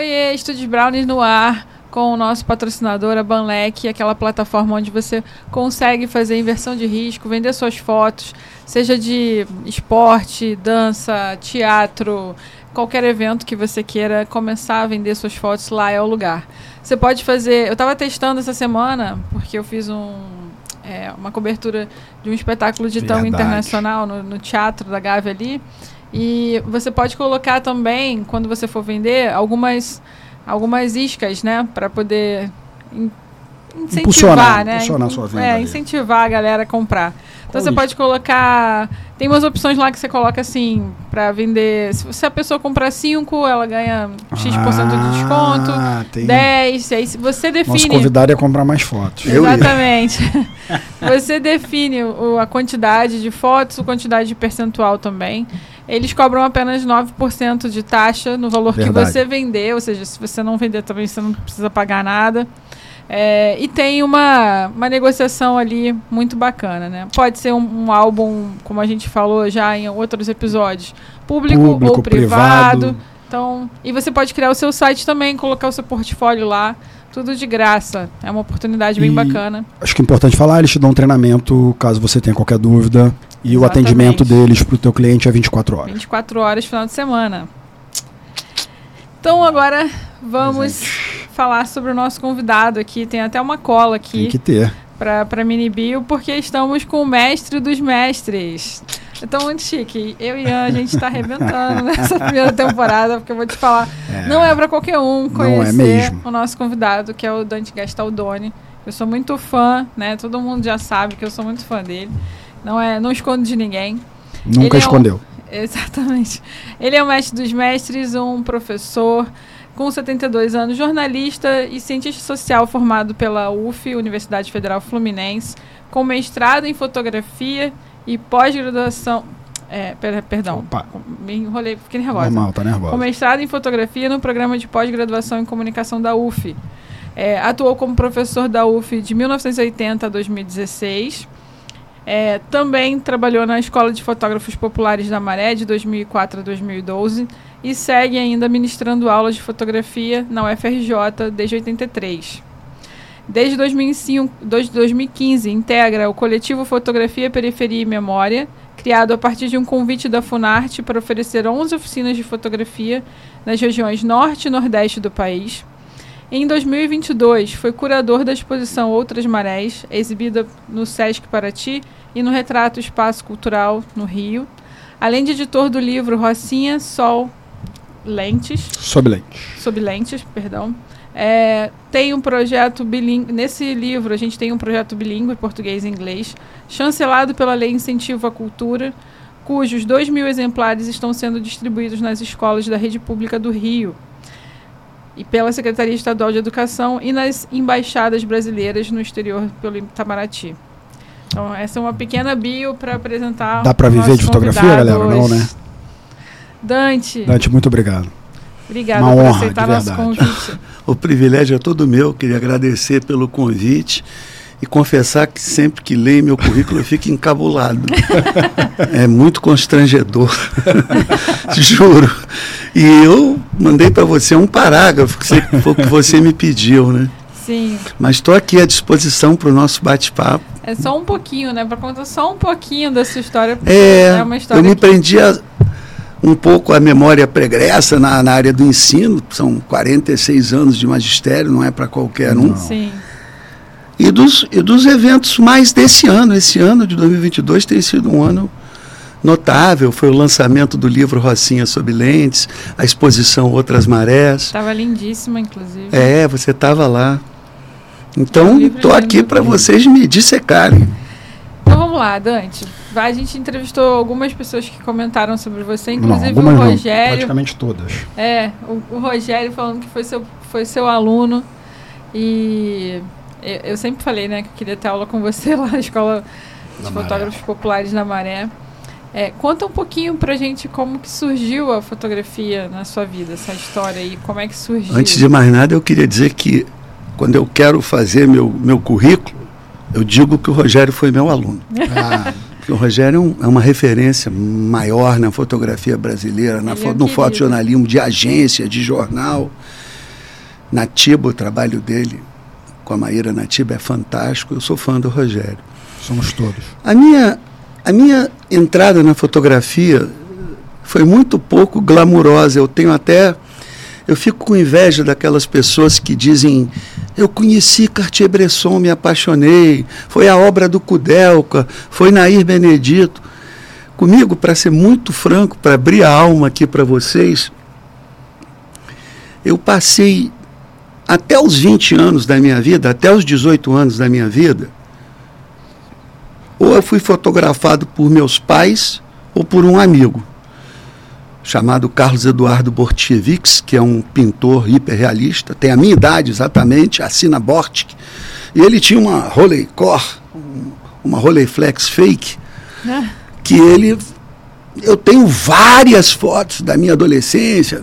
Oiê, Estúdios Brownies no ar com o nosso patrocinador, a Banlec, aquela plataforma onde você consegue fazer inversão de risco, vender suas fotos, seja de esporte, dança, teatro, qualquer evento que você queira começar a vender suas fotos, lá é o lugar. Você pode fazer. Eu estava testando essa semana, porque eu fiz um, é, uma cobertura de um espetáculo de tango internacional no, no Teatro da Gávea ali. E você pode colocar também, quando você for vender, algumas, algumas iscas, né? Para poder in, incentivar, impulsionar, né? Impulsionar a sua venda é, ali. incentivar a galera a comprar. Então Qual você isca? pode colocar. Tem umas opções lá que você coloca assim, para vender. Se, se a pessoa comprar 5, ela ganha X% de desconto. Ah, tem- 10, aí se você Nosso define. convidado é comprar mais fotos. Exatamente. Você define o- a quantidade de fotos, a quantidade de percentual também. Eles cobram apenas 9% de taxa no valor Verdade. que você vender, ou seja, se você não vender também você não precisa pagar nada. É, e tem uma, uma negociação ali muito bacana, né? Pode ser um, um álbum, como a gente falou já em outros episódios, público, Público, ou privado. privado. Então, e você pode criar o seu site também, colocar o seu portfólio lá, tudo de graça. É uma oportunidade bem E- bacana. Acho que é importante falar, eles te dão um treinamento caso você tenha qualquer dúvida. E o Exatamente. atendimento deles para o teu cliente é 24 horas. 24 horas, final de semana. Então agora vamos falar sobre o nosso convidado aqui. Tem até uma cola Tem aqui que ter. para para Mini Bio, porque estamos com o mestre dos mestres. Então, muito chique. Eu e Ian, a gente está arrebentando nessa primeira temporada, porque eu vou te falar, não é para qualquer um é conhecer mesmo. o nosso convidado, que é o Dante Gastaldoni. Eu sou muito fã, né? Todo mundo já sabe que eu sou muito fã dele. Não é, não escondo de ninguém. Ele Nunca é um- escondeu. Exatamente. Ele é o mestre dos mestres, um professor com 72 anos, jornalista e cientista social formado pela UF, Universidade Federal Fluminense, com mestrado em fotografia e pós-graduação. É, per- perdão, Opa. me enrolei, fiquei nervosa. Normal, tá Com nervosa. mestrado em fotografia no programa de pós-graduação em comunicação da UF. É, atuou como professor da UF de 1980 a 2016. É, também trabalhou na Escola de Fotógrafos Populares da Maré de 2004 a 2012 e segue ainda ministrando aulas de fotografia na UFRJ desde 83. Desde 2005, dois- 2015, integra o coletivo Fotografia, Periferia e Memória, criado a partir de um convite da Funarte para oferecer 11 oficinas de fotografia nas regiões norte e nordeste do país. Em 2022, foi curador da exposição Outras Marés, exibida no Sesc Paraty e no Retrato Espaço Cultural, no Rio, além de editor do livro Rocinha, Sol, Lentes, Sob lente. sob lentes, perdão. É, tem um projeto bilíngue. Nesse livro, a gente tem um projeto bilíngue, português e inglês, chancelado pela Lei Incentivo à Cultura, cujos 2 mil exemplares estão sendo distribuídos nas escolas da rede pública do Rio e pela Secretaria Estadual de Educação e nas embaixadas brasileiras no exterior pelo Itamaraty. Então, essa é uma pequena bio para apresentar. Dá pra o viver de fotografia, galera? Não, né? Dante, Dante, muito obrigado. obrigada uma por honra, aceitar de nosso verdade. convite. O privilégio é todo meu. Queria agradecer pelo convite e confessar que sempre que leio meu currículo eu fico encabulado. é muito constrangedor. Juro. E eu mandei para você um parágrafo que você- foi o que você me pediu, né? Sim, Mas estou aqui à disposição para o nosso bate-papo. é só um pouquinho, né? Pra contar só um pouquinho da sua história. porque É, uma eu história me que- prendi a um pouco a memória pregressa na, na área do ensino. São 46 anos de magistério, não é para qualquer um. Não. Sim, E dos, e dos eventos mais desse ano. Esse ano de 2022 tem sido um ano notável. Foi o lançamento do livro Rocinha sob Lentes, a exposição Outras Marés. estava lindíssima, inclusive. É, você estava lá. É Então, estou aqui lindo. para vocês me dissecarem. Então vamos lá, Dante. A gente entrevistou algumas pessoas que comentaram sobre você, inclusive algumas o não, Rogério. praticamente todas. É, o, o Rogério falando que foi seu, foi seu aluno. E eu, eu sempre falei, né, que eu queria ter aula com você lá na Escola de Maré. Fotógrafos Populares da Maré. É, conta um pouquinho pra gente como que surgiu a fotografia na sua vida, essa história aí, como é que surgiu. Antes de mais nada, eu queria dizer que quando eu quero fazer meu, meu currículo, eu digo que o Rogério foi meu aluno. Ah, O Rogério é, um, é, uma referência maior na fotografia brasileira, na fo é no fotojornalismo de agência, de jornal. Natiba, o trabalho dele com a Maíra Natiba é fantástico. Eu sou fã do Rogério. Somos todos. A minha, a minha entrada na fotografia foi muito pouco glamurosa. Eu tenho até. Eu fico com inveja daquelas pessoas que dizem eu conheci Cartier-Bresson, me apaixonei. Foi a obra do Kudelka, foi Nair Benedito. Comigo, para ser muito franco, para abrir a alma aqui para vocês, eu passei até os 20 anos da minha vida, até os 18 anos da minha vida, ou eu fui fotografado por meus pais ou por um amigo chamado Carlos Eduardo Bortchevics, que é um pintor hiperrealista, tem a minha idade exatamente, assina Bortic, e ele tinha uma Rolleicore, uma Rolleiflex fake, é. que ele... Eu tenho várias fotos da minha adolescência,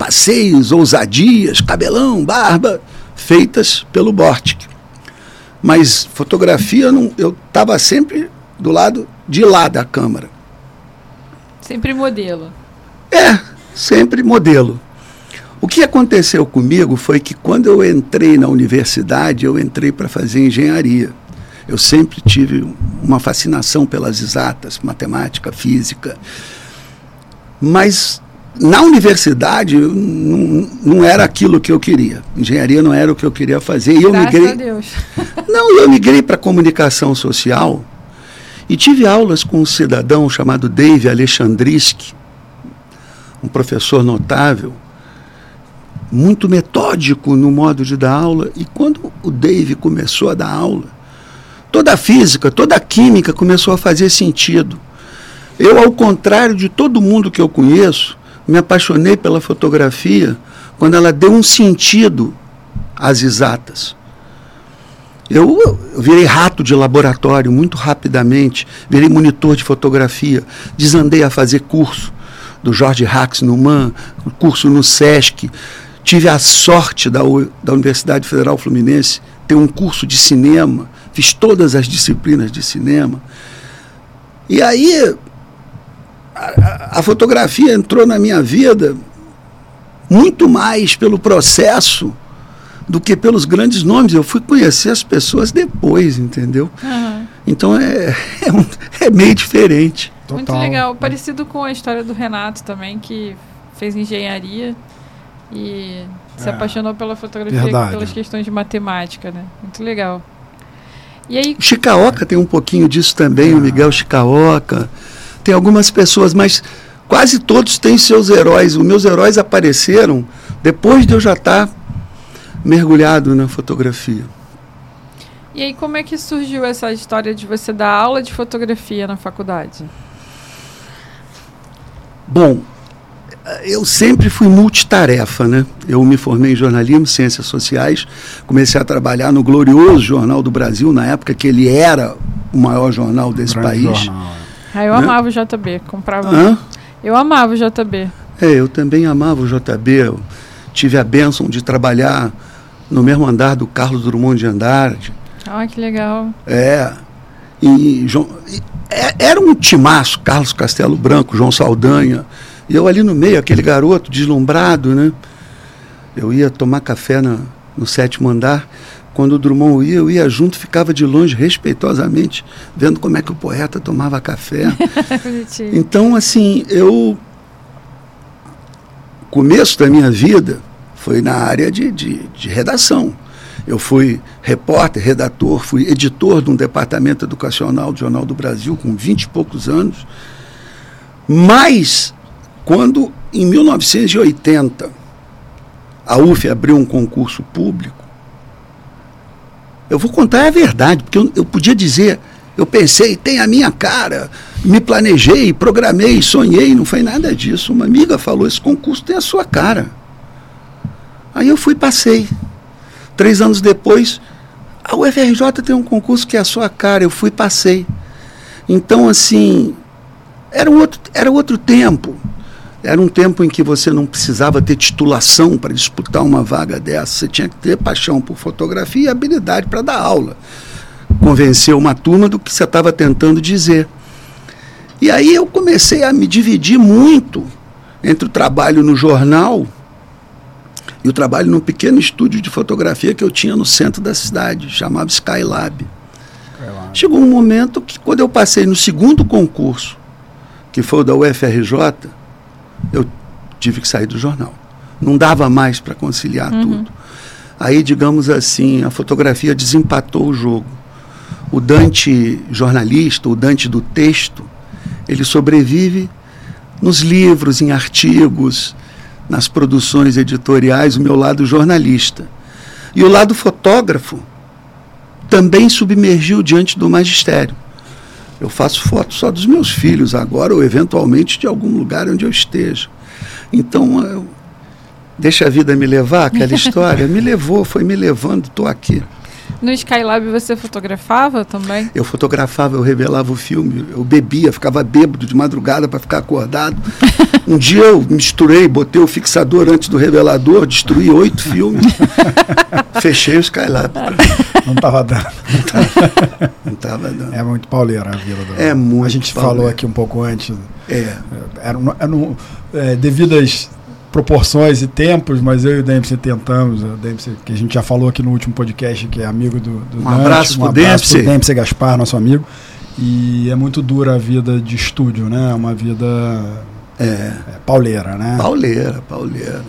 passeios, ousadias, cabelão, barba, feitas pelo Bortic. Mas fotografia, não, eu estava sempre do lado de lá da câmera. Sempre modelo. É, sempre modelo. O que aconteceu comigo foi que quando eu entrei na universidade, eu entrei para fazer engenharia. Eu sempre tive uma fascinação pelas exatas, matemática, física. Mas na universidade não, não era aquilo que eu queria. Engenharia não era o que eu queria fazer. E eu Graças migrei. A Deus. Não, eu migrei para comunicação social e tive aulas com um cidadão chamado Dave Alexandriski, um professor notável, muito metódico no modo de dar aula. E quando o Dave começou a dar aula, toda a física, toda a química começou a fazer sentido. Eu, ao contrário de todo mundo que eu conheço, me apaixonei pela fotografia quando ela deu um sentido às exatas. Eu, virei rato de laboratório muito rapidamente, virei monitor de fotografia, desandei a fazer curso do Jorge Rax Numan, curso no SESC. Tive a sorte da, da Universidade Federal Fluminense ter um curso de cinema, fiz todas as disciplinas de cinema. E aí a, a fotografia entrou na minha vida muito mais pelo processo do que pelos grandes nomes. Eu fui conhecer as pessoas depois, entendeu? Uhum. Então é, é, um, é meio diferente. Total. Muito legal. Parecido com a história do Renato também, que fez engenharia e se é, apaixonou pela fotografia verdade. pelas questões de matemática, né? Muito legal. E aí... O Chicaoca tem um pouquinho disso também, ah. o Miguel Chicaoca. Tem algumas pessoas, mas quase todos têm seus heróis. Os meus heróis apareceram depois de eu já estar mergulhado na fotografia. E aí, como é que surgiu essa história de você dar aula de fotografia na faculdade? Bom, eu sempre fui multitarefa, né? Eu me formei em jornalismo, ciências sociais, comecei a trabalhar no glorioso Jornal do Brasil, na época que ele era o maior jornal desse país. Jornal. Ah, eu né? amava o JB, comprava. Hã? Eu amava o JB. É, eu também amava o JB. Eu tive a bênção de trabalhar no mesmo andar do Carlos Drummond de Andrade. Ah, que legal. É. E, João, e, é, era um timaço, Carlos Castelo Branco, João Saldanha. E eu ali no meio, aquele garoto deslumbrado, né? Eu ia tomar café na, no sétimo andar. Quando o Drummond ia, eu ia junto, ficava de longe, respeitosamente, vendo como é que o poeta tomava café. então, assim, eu. Começo da minha vida foi na área de, de, de redação. Eu fui repórter, redator, fui editor de um departamento educacional do Jornal do Brasil com vinte e poucos anos. Mas, quando em 1980 a UF abriu um concurso público, eu vou contar a verdade, porque eu, eu podia dizer, eu pensei, tem a minha cara, me planejei, programei, sonhei, não foi nada disso. Uma amiga falou: esse concurso tem a sua cara. Aí eu fui, passei. Três anos depois, a UFRJ tem um concurso que é a sua cara, eu fui passei. Então, assim, era, um outro, era outro tempo. Era um tempo em que você não precisava ter titulação para disputar uma vaga dessa. Você tinha que ter paixão por fotografia e habilidade para dar aula. Convencer uma turma do que você estava tentando dizer. E aí eu comecei a me dividir muito entre o trabalho no jornal e o trabalho num pequeno estúdio de fotografia que eu tinha no centro da cidade, chamava Skylab. Chegou um momento que, quando eu passei no segundo concurso, que foi o da UFRJ, eu tive que sair do jornal. Não dava mais para conciliar uhum. tudo. Aí, digamos assim, a fotografia desempatou o jogo. O Dante jornalista, o Dante do texto, ele sobrevive nos livros, em artigos, nas produções editoriais, o meu lado jornalista. E o lado fotógrafo também submergiu diante do magistério. Eu faço fotos só dos meus filhos agora, ou eventualmente de algum lugar onde eu esteja. Então, eu, deixa a vida me levar, aquela história, me levou, foi me levando, estou aqui. No Skylab você fotografava também? Eu fotografava, eu revelava o filme, eu bebia, ficava bêbado de madrugada para ficar acordado. Um dia eu misturei, botei o fixador antes do revelador, destruí oito filmes, fechei o Skylab. Não estava dando. Não estava dando. É muito pauleira a vida do. É muito. A gente pauleira. falou aqui um pouco antes. É. Era, era, é, devidas proporções e tempos, mas eu e o Dempsey tentamos, o Dempsey, que a gente já falou aqui no último podcast, que é amigo do, do um Dante, abraço um pro abraço Dempsey. Dempsey Gaspar, nosso amigo. E é muito dura a vida de estúdio, né? É uma vida é. É, pauleira, né? Pauleira, pauleira.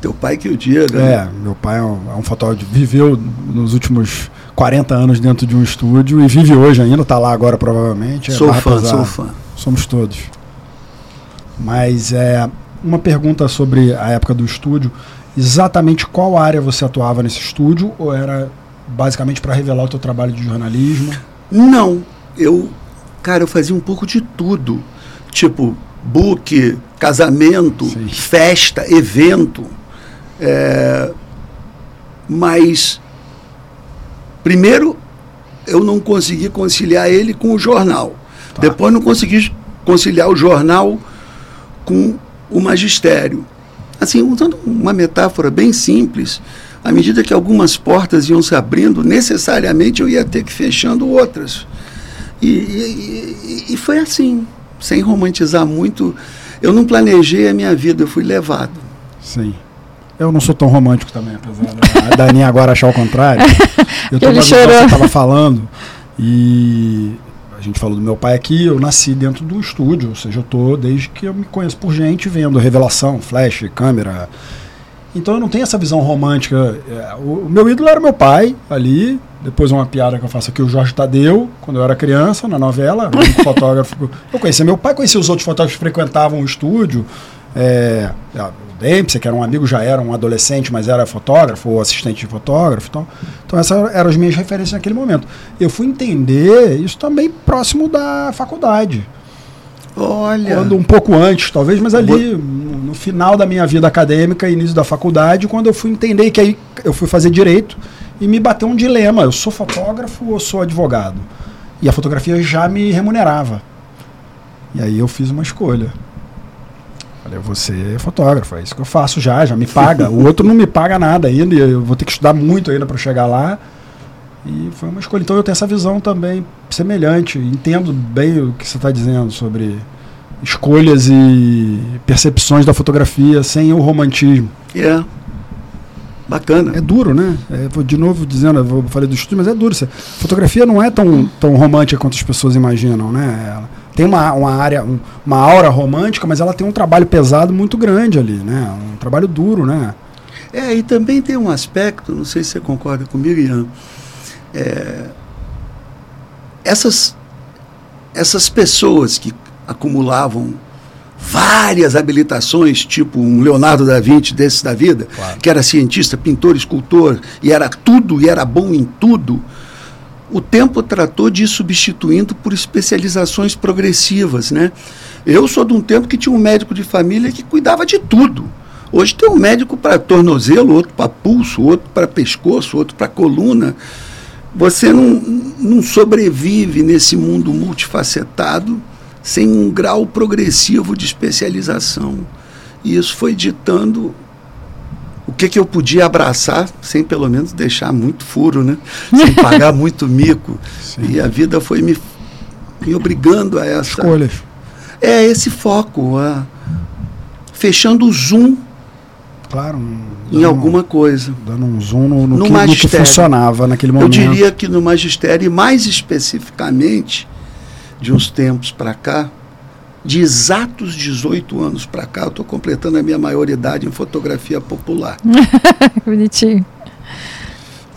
Teu pai que o diga. Né? É, meu pai é um, é um fotógrafo, viveu nos últimos 40 anos dentro de um estúdio e vive hoje ainda, está lá agora provavelmente. É sou fã, sou fã. Somos todos. Mas é, uma pergunta sobre a época do estúdio. Exatamente qual área você atuava nesse estúdio? Ou era basicamente para revelar o teu trabalho de jornalismo? Não. Eu, cara, eu fazia um pouco de tudo. Tipo, book, casamento, Sim. festa, evento. É, mas, primeiro, eu não consegui conciliar ele com o jornal. Tá. Depois, não consegui conciliar o jornal com o magistério. Assim, usando uma metáfora bem simples, à medida que algumas portas iam se abrindo, necessariamente eu ia ter que fechando outras. E, e, e foi assim, sem romantizar muito. Eu não planejei a minha vida, eu fui levado. Sim. Eu não sou tão romântico também, apesar da Dani agora achar o contrário. Eu estava falando e a gente falou do meu pai aqui, eu nasci dentro do estúdio, ou seja, eu tô desde que eu me conheço por gente vendo revelação, flash, câmera. Então eu não tenho essa visão romântica. É, o, meu ídolo era meu pai ali. Depois uma piada que eu faço aqui, o Jorge Tadeu, quando eu era criança, na novela, um fotógrafo. Eu conhecia meu pai, conhecia os outros fotógrafos que frequentavam o estúdio. É, Dempsey, que era um amigo, já era um adolescente, mas era fotógrafo ou assistente de fotógrafo. Então, então essas eram as minhas referências naquele momento. Eu fui entender isso também próximo da faculdade. Olha. Quando um pouco antes, talvez, mas ali no, no final da minha vida acadêmica, início da faculdade, quando eu fui entender que aí eu fui fazer direito e me bateu um dilema: eu sou fotógrafo ou sou advogado? E a fotografia já me remunerava. E aí eu fiz uma escolha. Falei, você é fotógrafo, é isso que eu faço já, já me paga. O outro não me paga nada ainda, eu vou ter que estudar muito ainda para chegar lá. E foi uma escolha. Então eu tenho essa visão também semelhante. Entendo bem o que você está dizendo sobre escolhas e percepções da fotografia sem o romantismo. É. Yeah. Bacana. É duro, né? É, de novo dizendo, eu falei do estudo, mas é duro. Fotografia não é tão, tão romântica quanto as pessoas imaginam, né? Ela, tem uma, uma área, um, uma aura romântica, mas ela tem um trabalho pesado muito grande ali, né? Um trabalho duro, né? É, e também tem um aspecto, não sei se você concorda comigo, Ian. É, essas, essas pessoas que acumulavam várias habilitações, tipo um Leonardo da Vinci desses da vida, claro. que era cientista, pintor, escultor, e era tudo, e era bom em tudo, o tempo tratou de ir substituindo por especializações progressivas, né? Eu sou de um tempo que tinha um médico de família que cuidava de tudo. Hoje tem um médico para tornozelo, outro para pulso, outro para pescoço, outro para coluna. Você não, não sobrevive nesse mundo multifacetado sem um grau progressivo de especialização. E isso foi ditando o que, que eu podia abraçar sem pelo menos deixar muito furo, né? Sem pagar muito mico. Sim. E a vida foi me, me obrigando a essa. Escolhas. É esse foco, a, fechando o zoom claro, em alguma coisa. Dando um zoom no, no, no, que, no, que, funcionava naquele momento. Eu diria que no magistério, e mais especificamente, de uns tempos para cá, de exatos 18 anos para cá, eu estou completando a minha maioridade em fotografia popular. Bonitinho.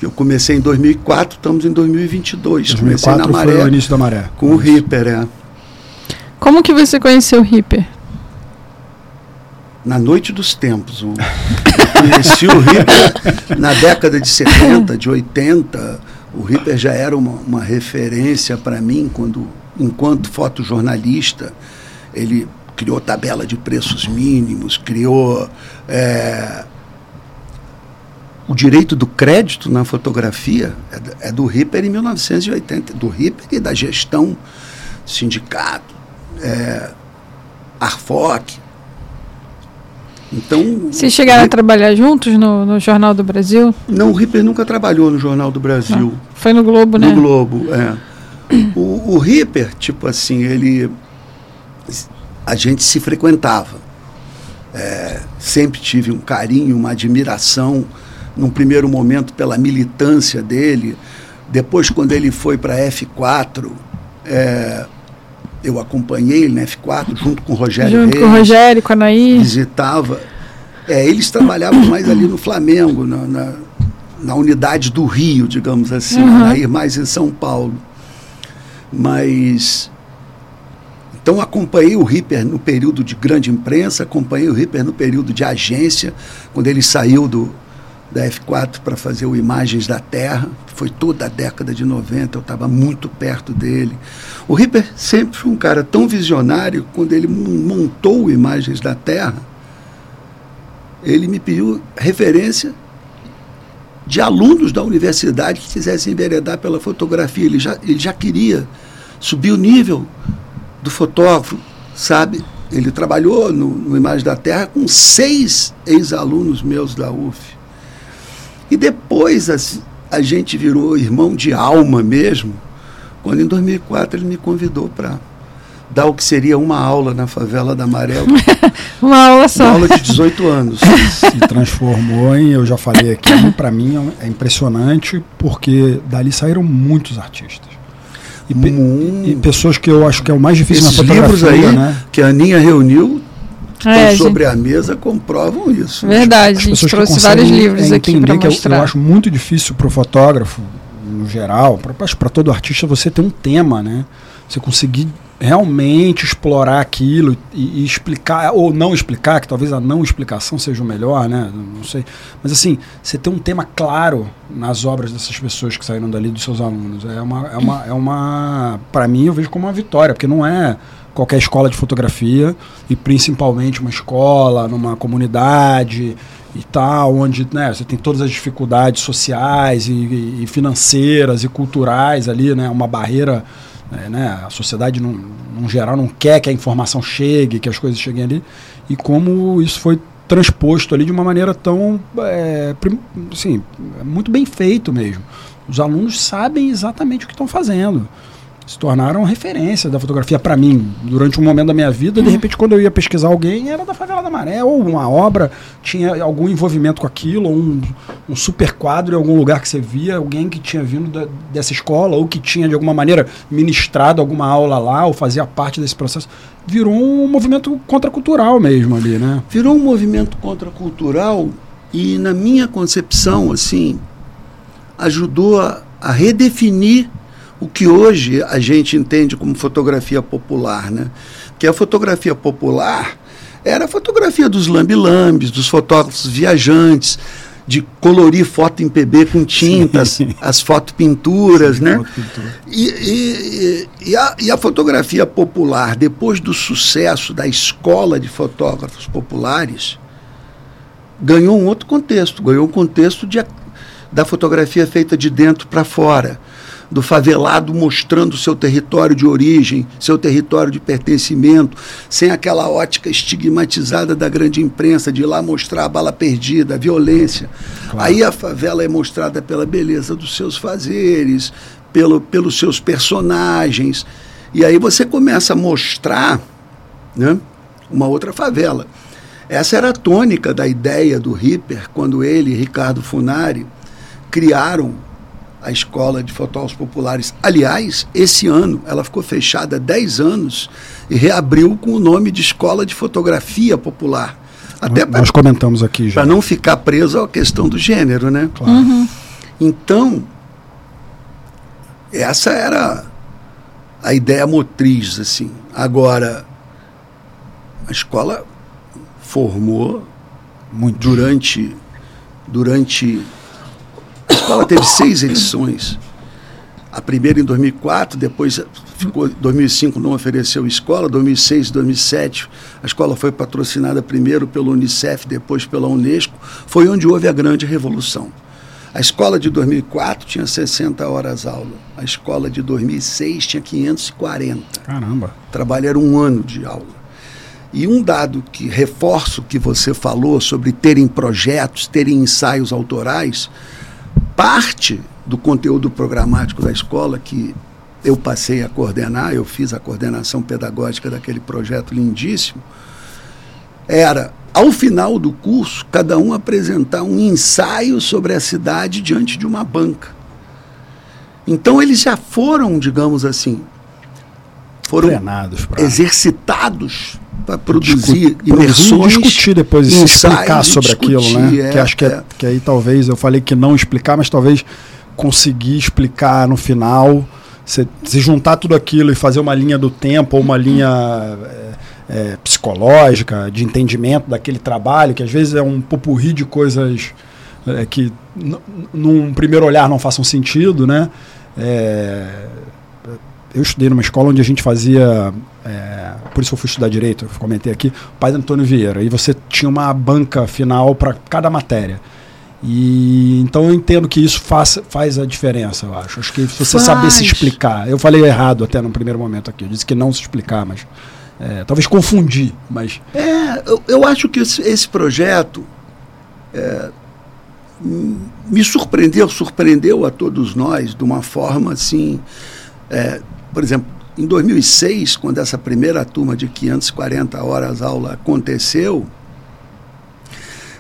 Eu comecei em 2004, estamos em 2022. 2004 comecei na Maré. Foi o início da Maré. Com o Ripper, é. Como que você conheceu o Ripper? Na noite dos tempos. Eu conheci o Ripper na década de 70, de 80. O Ripper já era uma, uma referência para mim quando, enquanto fotojornalista, ele criou tabela de preços mínimos, criou é, o direito do crédito na fotografia é, é do Ripper em 1980, do Ripper e da gestão sindicato, é, Arfoc. Então, Vocês chegaram Ripper, a trabalhar juntos no, no, Jornal do Brasil? Não, o Ripper nunca trabalhou no Jornal do Brasil. Ah, foi no Globo, né? No Globo, é. O, o Ripper, tipo assim, ele. A gente se frequentava. É, sempre tive um carinho, uma admiração num primeiro momento pela militância dele. Depois, quando ele foi para F4, é, eu acompanhei ele na F4 junto com o Rogério Junto Reis, com o Rogério, com a Anaí. Visitava. É, eles trabalhavam mais ali no Flamengo, na, na, na unidade do Rio, digamos assim, uhum. Anaí mais em São Paulo. Mas então acompanhei o Ripper no período de grande imprensa, acompanhei o Ripper no período de agência, quando ele saiu do, da F4 para fazer o Imagens da Terra. Foi toda a década de 90, eu estava muito perto dele. O Ripper sempre foi um cara tão visionário, quando ele montou Imagens da Terra, ele me pediu referência de alunos da universidade que quisessem enveredar pela fotografia. Ele já, ele já queria subir o nível do fotógrafo, sabe? Ele trabalhou no, no Imagem da Terra com seis ex-alunos meus da UF. E depois assim, a gente virou irmão de alma mesmo, quando em 2004 ele me convidou para dar o que seria uma aula na favela da Amarela. uma aula só. Uma aula de 18 anos. Se transformou em, eu já falei aqui, para mim é impressionante, porque dali saíram muitos artistas. E, pe e, pessoas que eu acho que é o mais difícil Esses na fotografia, livros aí, né? que a Aninha reuniu, é, sobre gente... a mesa comprovam isso. Verdade, a gente trouxe vários livros é, aqui para mostrar. Eu, eu, acho muito difícil para o fotógrafo, no geral, para todo artista, você ter um tema, né? Você conseguir realmente explorar aquilo e, e, explicar, ou não explicar, que talvez a não explicação seja o melhor, né? Não sei. Mas assim, você ter um tema claro nas obras dessas pessoas que saíram dali, dos seus alunos, é uma. É uma, é uma para mim, eu vejo como uma vitória, porque não é qualquer escola de fotografia e principalmente uma escola numa comunidade e tal, onde né, você tem todas as dificuldades sociais e, e financeiras e culturais ali, né, uma barreira, é, né, a sociedade num geral não quer que a informação chegue, que as coisas cheguem ali, e como isso foi transposto ali de uma maneira tão, é, assim, muito bem feito mesmo. Os alunos sabem exatamente o que estão fazendo se tornaram referência da fotografia para mim durante um momento da minha vida. De repente, quando eu ia pesquisar alguém, era da Favela da Maré, ou uma obra tinha algum envolvimento com aquilo, ou um, um super quadro em algum lugar que você via, alguém que tinha vindo da, dessa escola, ou que tinha de alguma maneira ministrado alguma aula lá, ou fazia parte desse processo. Virou um movimento contracultural mesmo ali, né? Virou um movimento contracultural e, na minha concepção, assim, ajudou a, a redefinir o que hoje a gente entende como fotografia popular, né? Que a fotografia popular era a fotografia dos lambilambes, dos fotógrafos viajantes, de colorir foto em PB com tintas, as fotopinturas, né? E, e, e, a, e a fotografia popular, depois do sucesso da escola de fotógrafos populares, ganhou um outro contexto, ganhou um contexto de, da fotografia feita de dentro para fora do favelado mostrando seu território de origem, seu território de pertencimento, sem aquela ótica estigmatizada da grande imprensa de ir lá mostrar a bala perdida, a violência. Claro. Aí a favela é mostrada pela beleza dos seus fazeres, pelo, pelos seus personagens. E aí você começa a mostrar né? uma outra favela. Essa era a tônica da ideia do Ripper, quando ele e Ricardo Funari criaram a Escola de Fotógrafos Populares. Aliás, esse ano ela ficou fechada há 10 anos e reabriu com o nome de Escola de Fotografia Popular. Até Nós pra, comentamos aqui já. Para não ficar preso à questão do gênero, né? Claro. Uhum. Então, essa era a ideia motriz, assim. Agora, a escola formou muito durante durante a escola teve seis edições. A primeira em 2004, depois ficou 2005 não ofereceu escola, 2006, 2007 a escola foi patrocinada primeiro pelo UNICEF, depois pela UNESCO, foi onde houve a grande revolução. A escola de 2004 tinha 60 horas aula. A escola de 2006 tinha 540. Caramba. Trabalho era um ano de aula. E um dado que reforço que você falou sobre terem projetos, terem ensaios autorais, parte do conteúdo programático da escola que eu passei a coordenar, eu fiz a coordenação pedagógica daquele projeto lindíssimo, era ao final do curso, cada um apresentar um ensaio sobre a cidade diante de uma banca. Então eles já foram, digamos assim, foram Treinados pra... exercitados para produzir Discu imersões, discutir depois e se explicar sobre discutir, aquilo, né? É, que acho que, é, é, que aí talvez eu falei que não explicar, mas talvez conseguir explicar no final, se, se juntar tudo aquilo e fazer uma linha do tempo ou uma linha é, é, psicológica, de entendimento daquele trabalho, que às vezes é um popurri de coisas é, que num primeiro olhar não façam sentido, né? É, eu estudei numa escola onde a gente fazia, é, por isso eu fui estudar direito, eu comentei aqui, o pai Antônio Vieira, e você tinha uma banca final para cada matéria. E então eu entendo que isso faz, faz a diferença, eu acho. Acho que se você faz. saber se explicar. Eu falei errado até no primeiro momento aqui. Eu disse que não se explicar, mas é, talvez confundir, mas. É, eu, eu acho que esse, esse projeto é, me surpreendeu, surpreendeu a todos nós de uma forma assim. É, por exemplo, em 2006, quando essa primeira turma de 540 horas aula aconteceu,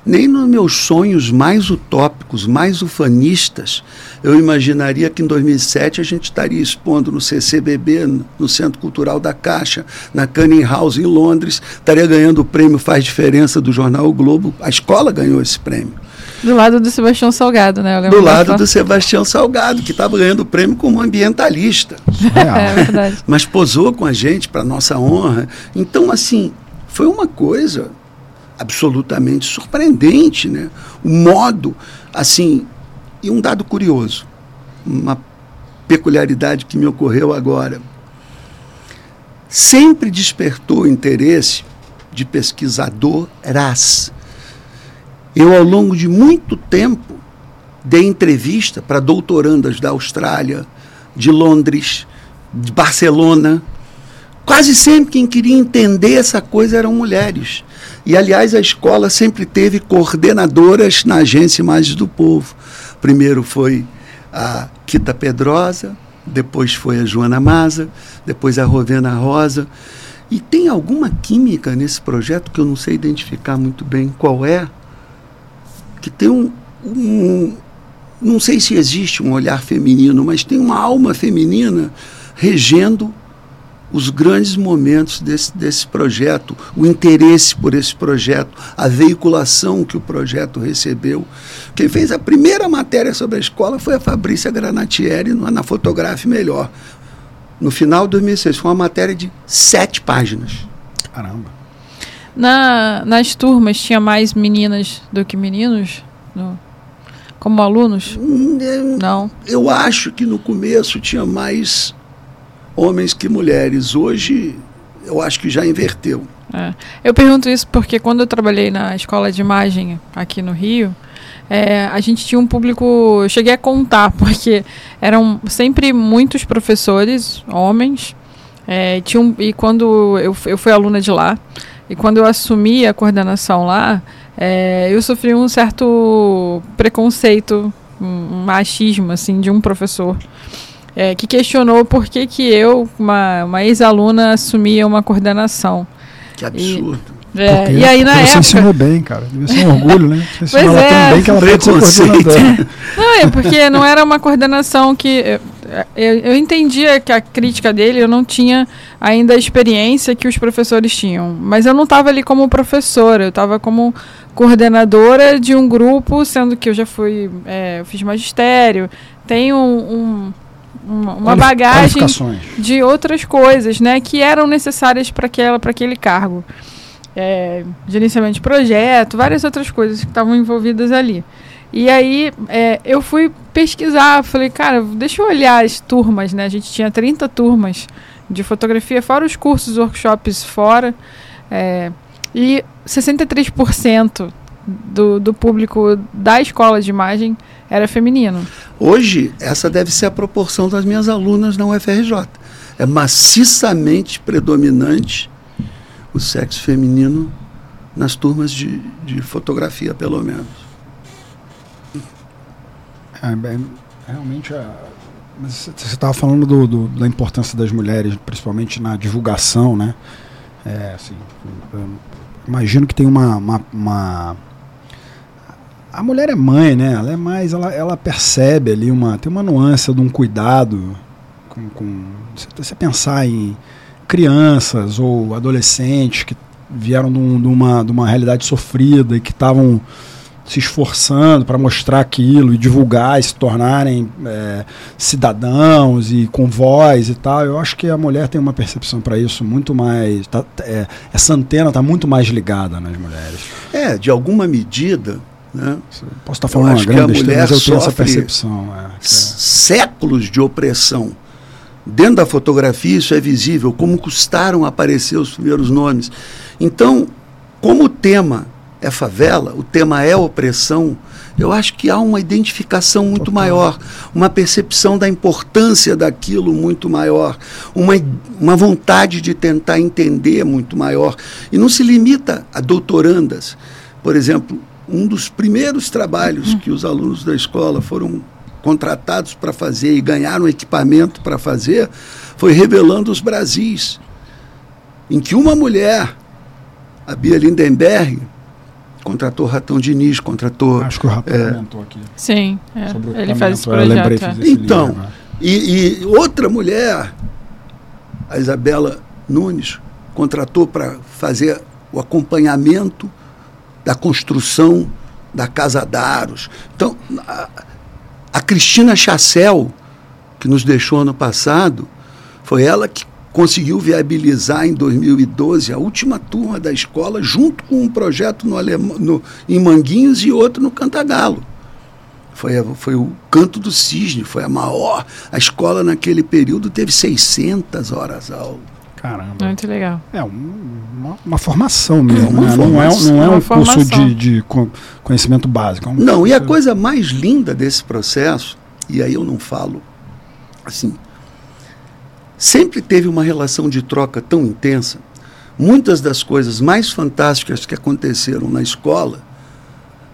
nem nos meus sonhos mais utópicos, mais ufanistas, eu imaginaria que em 2007 a gente estaria expondo no CCBB, no Centro Cultural da Caixa, na Canning House em Londres, estaria ganhando o prêmio Faz Diferença do jornal o Globo. A escola ganhou esse prêmio. Do lado do Sebastião Salgado, né? Do lado do Sebastião Salgado, que estava ganhando o prêmio como ambientalista. é verdade. Mas posou com a gente para nossa honra. Então, assim, foi uma coisa absolutamente surpreendente, né? O modo, assim, e um dado curioso, uma peculiaridade que me ocorreu agora. Sempre despertou interesse de pesquisadoras. Eu, ao longo de muito tempo, dei entrevista para doutorandas da Austrália, de Londres, de Barcelona. Quase sempre quem queria entender essa coisa eram mulheres. E, aliás, a escola sempre teve coordenadoras na agência Imagens do Povo. Primeiro foi a Quita Pedrosa, depois foi a Joana Maza, depois a Rovena Rosa. E tem alguma química nesse projeto que eu não sei identificar muito bem qual é, que tem um, um não sei se existe um olhar feminino, mas tem uma alma feminina regendo os grandes momentos desse, desse projeto, o interesse por esse projeto, a veiculação que o projeto recebeu. Quem fez a primeira matéria sobre a escola foi a Fabrícia Granatieri na Fotografe Melhor. No final de 2006. Foi uma matéria de sete páginas. Caramba. Na, nas turmas tinha mais meninas do que meninos? No, como alunos? Eu, Não. Eu acho que no começo tinha mais homens que mulheres. Hoje, eu acho que já inverteu. É. Eu pergunto isso porque quando eu trabalhei na escola de imagem aqui no Rio, é, a gente tinha um público. Eu cheguei a contar, porque eram sempre muitos professores, homens. É, tinha e quando eu, eu fui aluna de lá, e quando eu assumi a coordenação lá, é, eu sofri um certo preconceito, um machismo, assim, de um professor é, que questionou por que, que eu, uma, uma ex-aluna, assumia uma coordenação. Que absurdo. E, é, e aí na você época. Você ensinou bem, cara. Devia ser um orgulho, né? Você pois é. tão bem que ela pode ser coordenadora. Não, é porque não era uma coordenação que. Eu, eu entendia que a crítica dele, eu não tinha ainda a experiência que os professores tinham. Mas eu não estava ali como professora, eu estava como coordenadora de um grupo, sendo que eu já fui. É, eu fiz magistério, tenho um, um uma, bagagem de outras coisas, né, que eram necessárias para aquela, para aquele cargo, é, gerenciamento de projeto, várias outras coisas que estavam envolvidas ali. E aí é, eu fui pesquisar, falei, cara, deixa eu olhar as turmas, né? A gente tinha 30 turmas de fotografia, fora os cursos, workshops fora. É, e 63% do, do público da escola de imagem era feminino. Hoje, essa deve ser a proporção das minhas alunas na UFRJ. É maciçamente predominante o sexo feminino nas turmas de, de fotografia, pelo menos. É, bem, realmente, é, você estava falando do, do, da importância das mulheres, principalmente na divulgação, né? É, assim, imagino que tem uma, uma, uma, a mulher é mãe, né? Ela é mais, ela, ela percebe ali uma, tem uma nuance de um cuidado com, com você pensar em crianças ou adolescentes que vieram de, um, de, uma, de uma realidade sofrida e que estavam se esforçando para mostrar aquilo e divulgar e se tornarem é, cidadãos e com voz e tal. Eu acho que a mulher tem uma percepção para isso muito mais. Tá, é, essa antena está muito mais ligada nas mulheres. É, de alguma medida. Né? Posso estar falando uma grande besteira, mas eu tenho essa percepção. É, é, séculos de opressão. Dentro da fotografia isso é visível, como custaram aparecer os primeiros nomes. Então, como tema é favela, o tema é opressão, eu acho que há uma identificação muito Total. maior, uma percepção da importância daquilo muito maior, uma, uma vontade de tentar entender muito maior. E não se limita a doutorandas. Por exemplo, um dos primeiros trabalhos que os alunos da escola foram contratados para fazer e ganharam equipamento para fazer foi revelando os Brasis, em que uma mulher, a Bia Lindenberg, contratou Ratão Diniz, contratou. Acho que o Ratão é, comentou aqui. Sim, é, ele faz esse projeto. lembrei, é. então, livro, né? e, e, outra mulher, a Isabela Nunes, contratou para fazer o acompanhamento da construção da Casa Daros. Então, a, a Cristina Chassel, que nos deixou ano passado, foi ela que conseguiu viabilizar em 2012 a última turma da escola, junto com um projeto no, no em Manguinhos e outro no Cantagalo. Foi, foi o Canto do Cisne, foi a maior. A escola naquele período teve 600 horas aula. Caramba. Muito legal. É um, uma, uma, formação mesmo, é uma né? formação, não é, não é um curso de, de, conhecimento básico. É um não, e a coisa mais linda desse processo, e aí eu não falo assim, sempre teve uma relação de troca tão intensa. Muitas das coisas mais fantásticas que aconteceram na escola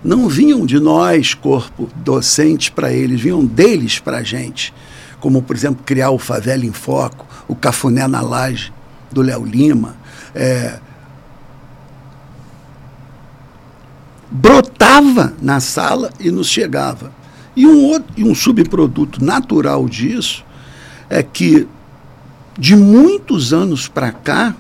não vinham de nós, corpo docente, para eles, vinham deles para a gente. Como, por exemplo, criar o Favela em Foco, o Cafuné na Laje, do Léo Lima. É... Brotava na sala e nos chegava. E um, outro, e um subproduto natural disso é que de muitos anos para cá,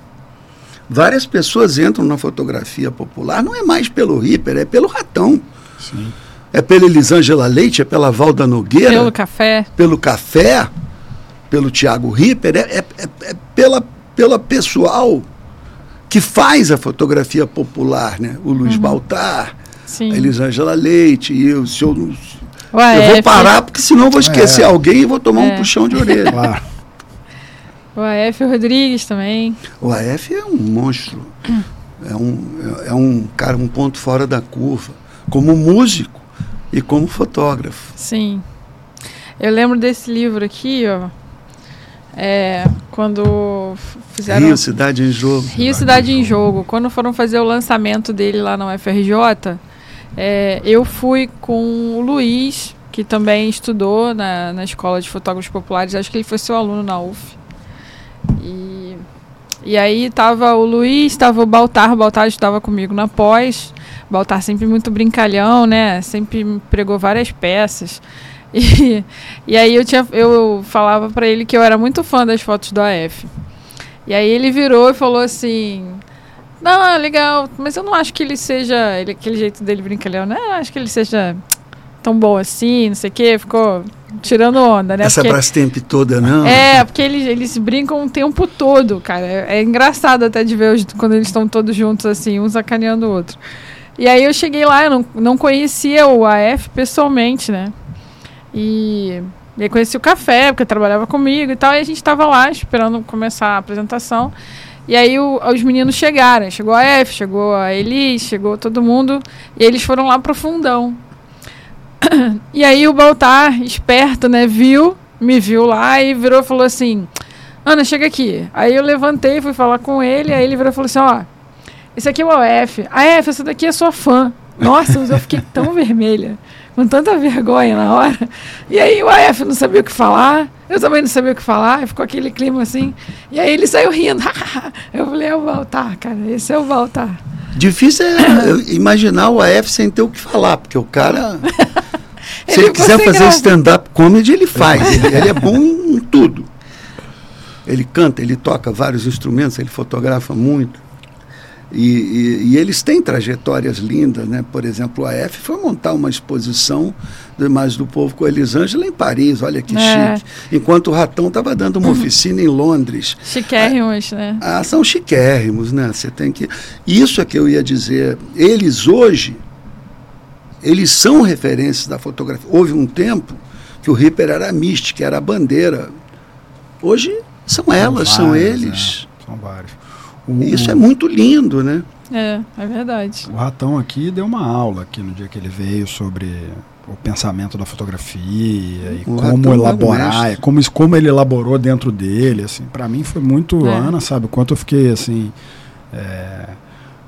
várias pessoas entram na fotografia popular, não é mais pelo Ripper, é pelo Ratão. Sim. É pela Elisângela Leite, é pela Valda Nogueira. Pelo café. Pelo café, pelo Tiago Ripper, é, é, é, é, pela, pela pessoal que faz a fotografia popular, né? O Luiz uhum. Baltar, Sim. a Elisângela Leite, e eu, se eu, eu vou parar, porque senão eu vou esquecer é. alguém e vou tomar um é. puxão de orelha. Claro. O AF Rodrigues também. O AF é um monstro. É um, é um cara, um ponto fora da curva. Como músico e como fotógrafo. Sim. Eu lembro desse livro aqui, ó. É, quando fizeram. Rio Cidade em Jogo. Rio Cidade em Jogo. Quando foram fazer o lançamento dele lá na UFRJ, é, eu fui com o Luiz, que também estudou na, na Escola de Fotógrafos Populares. Acho que ele foi seu aluno na UF. E E aí tava o Luiz, tava o Baltar, o Baltar estava comigo na pós. Baltar sempre muito brincalhão, né? Sempre pregou várias peças. E, e aí eu, tinha, eu falava para ele que eu era muito fã das fotos do AF. E aí ele virou e falou assim: Não, legal, mas eu não acho que ele seja. Ele, aquele jeito dele brincalhão, né? Eu acho que ele seja tão bom assim, não sei o quê. Ficou tirando onda, né? Essa porque, Brastemp toda, não? É, porque eles, eles brincam o tempo todo, cara. É, é engraçado até de ver os, quando eles estão todos juntos, assim, um sacaneando o outro. E aí eu cheguei lá, eu não, não conhecia o AF pessoalmente, né? E, e aí conheci o café, porque trabalhava comigo e tal, e a gente estava lá esperando começar a apresentação. E aí o, os meninos chegaram, chegou a F, chegou a Elis, chegou todo mundo, e eles foram lá pro fundão. E aí o Baltar, esperto, né, viu, me viu lá e virou e falou assim: Ana, chega aqui. Aí eu levantei, fui falar com ele, aí ele virou e falou assim: Ó, esse aqui é o AF. A F, essa daqui é sua fã. Nossa, eu fiquei tão vermelha, com tanta vergonha na hora. E aí o AF não sabia o que falar, eu também não sabia o que falar, ficou aquele clima assim. E aí ele saiu rindo. eu falei: é o Baltar, cara, esse é o Baltar. Difícil é imaginar o AF sem ter o que falar, porque o cara. Se ele, ele quiser fazer stand-up comedy, ele faz. Ele, ele, é bom em tudo. Ele canta, ele toca vários instrumentos, ele fotografa muito. E, e, e, eles têm trajetórias lindas, né? Por exemplo, a AF foi montar uma exposição do Imagens do Povo com a Elisângela em Paris, olha que é. chique. Enquanto o Ratão estava dando uma oficina em Londres. Chiquérrimos, ah, né? Ah, são chiquérrimos, né? Você tem que. Isso é que eu ia dizer. Eles hoje eles são referências da fotografia. Houve um tempo que o Ripper era mística, era a bandeira. Hoje são, são elas, vários, são eles. É, são vários. O, Isso é muito lindo, né? É, é verdade. O Ratão aqui deu uma aula aqui no dia que ele veio sobre o pensamento da fotografia e o como elaborar, como, como ele elaborou dentro dele, assim, para mim foi muito, é. Ana sabe, quanto eu fiquei assim, é,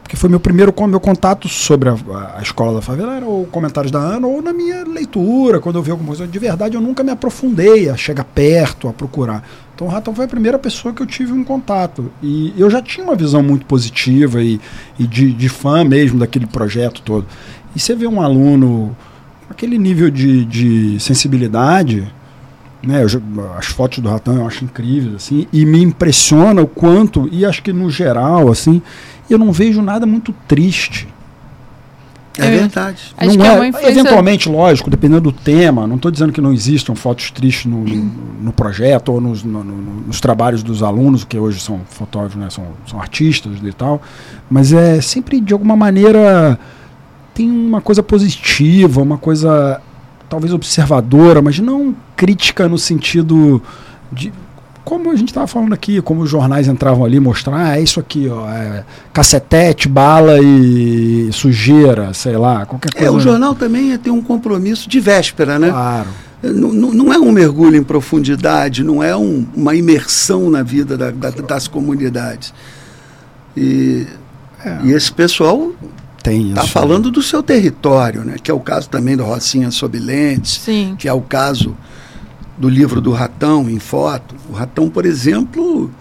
porque foi meu primeiro meu contato sobre a, a, escola da favela, era o comentários da Ana, ou na minha leitura, quando eu vi alguma coisa. De verdade, eu nunca me aprofundei a chegar perto, a procurar. Então o Ratão foi a primeira pessoa que eu tive um contato. E eu já tinha uma visão muito positiva e, e de, de fã mesmo daquele projeto todo. E você vê um aluno, aquele nível de, de sensibilidade, né, eu, as fotos do Ratão eu acho incríveis, assim, e me impressiona o quanto, e acho que no geral, assim, eu não vejo nada muito triste. É, é verdade. Acho não é, é influência... Eventualmente, lógico, dependendo do tema, não estou dizendo que não existam fotos tristes no, no, no projeto ou nos, no, nos, trabalhos dos alunos, que hoje são fotógrafos, né, são, são artistas e tal, mas é sempre de alguma maneira tem uma coisa positiva, uma coisa talvez observadora, mas não crítica no sentido de como a gente estava falando aqui, como os jornais entravam ali mostrar, ah, é isso aqui, ó, é cacetete, bala e sujeira, sei lá, qualquer coisa. É, o jornal também tem um compromisso de véspera, né? Claro. Não, não é um mergulho em profundidade, não é um, uma imersão na vida da, da, das comunidades. E, é. e esse pessoal está falando do seu território, né? que é o caso também do Rocinha sob lentes, Sim. que é o caso do livro do Ratão em foto. O Ratão, por exemplo,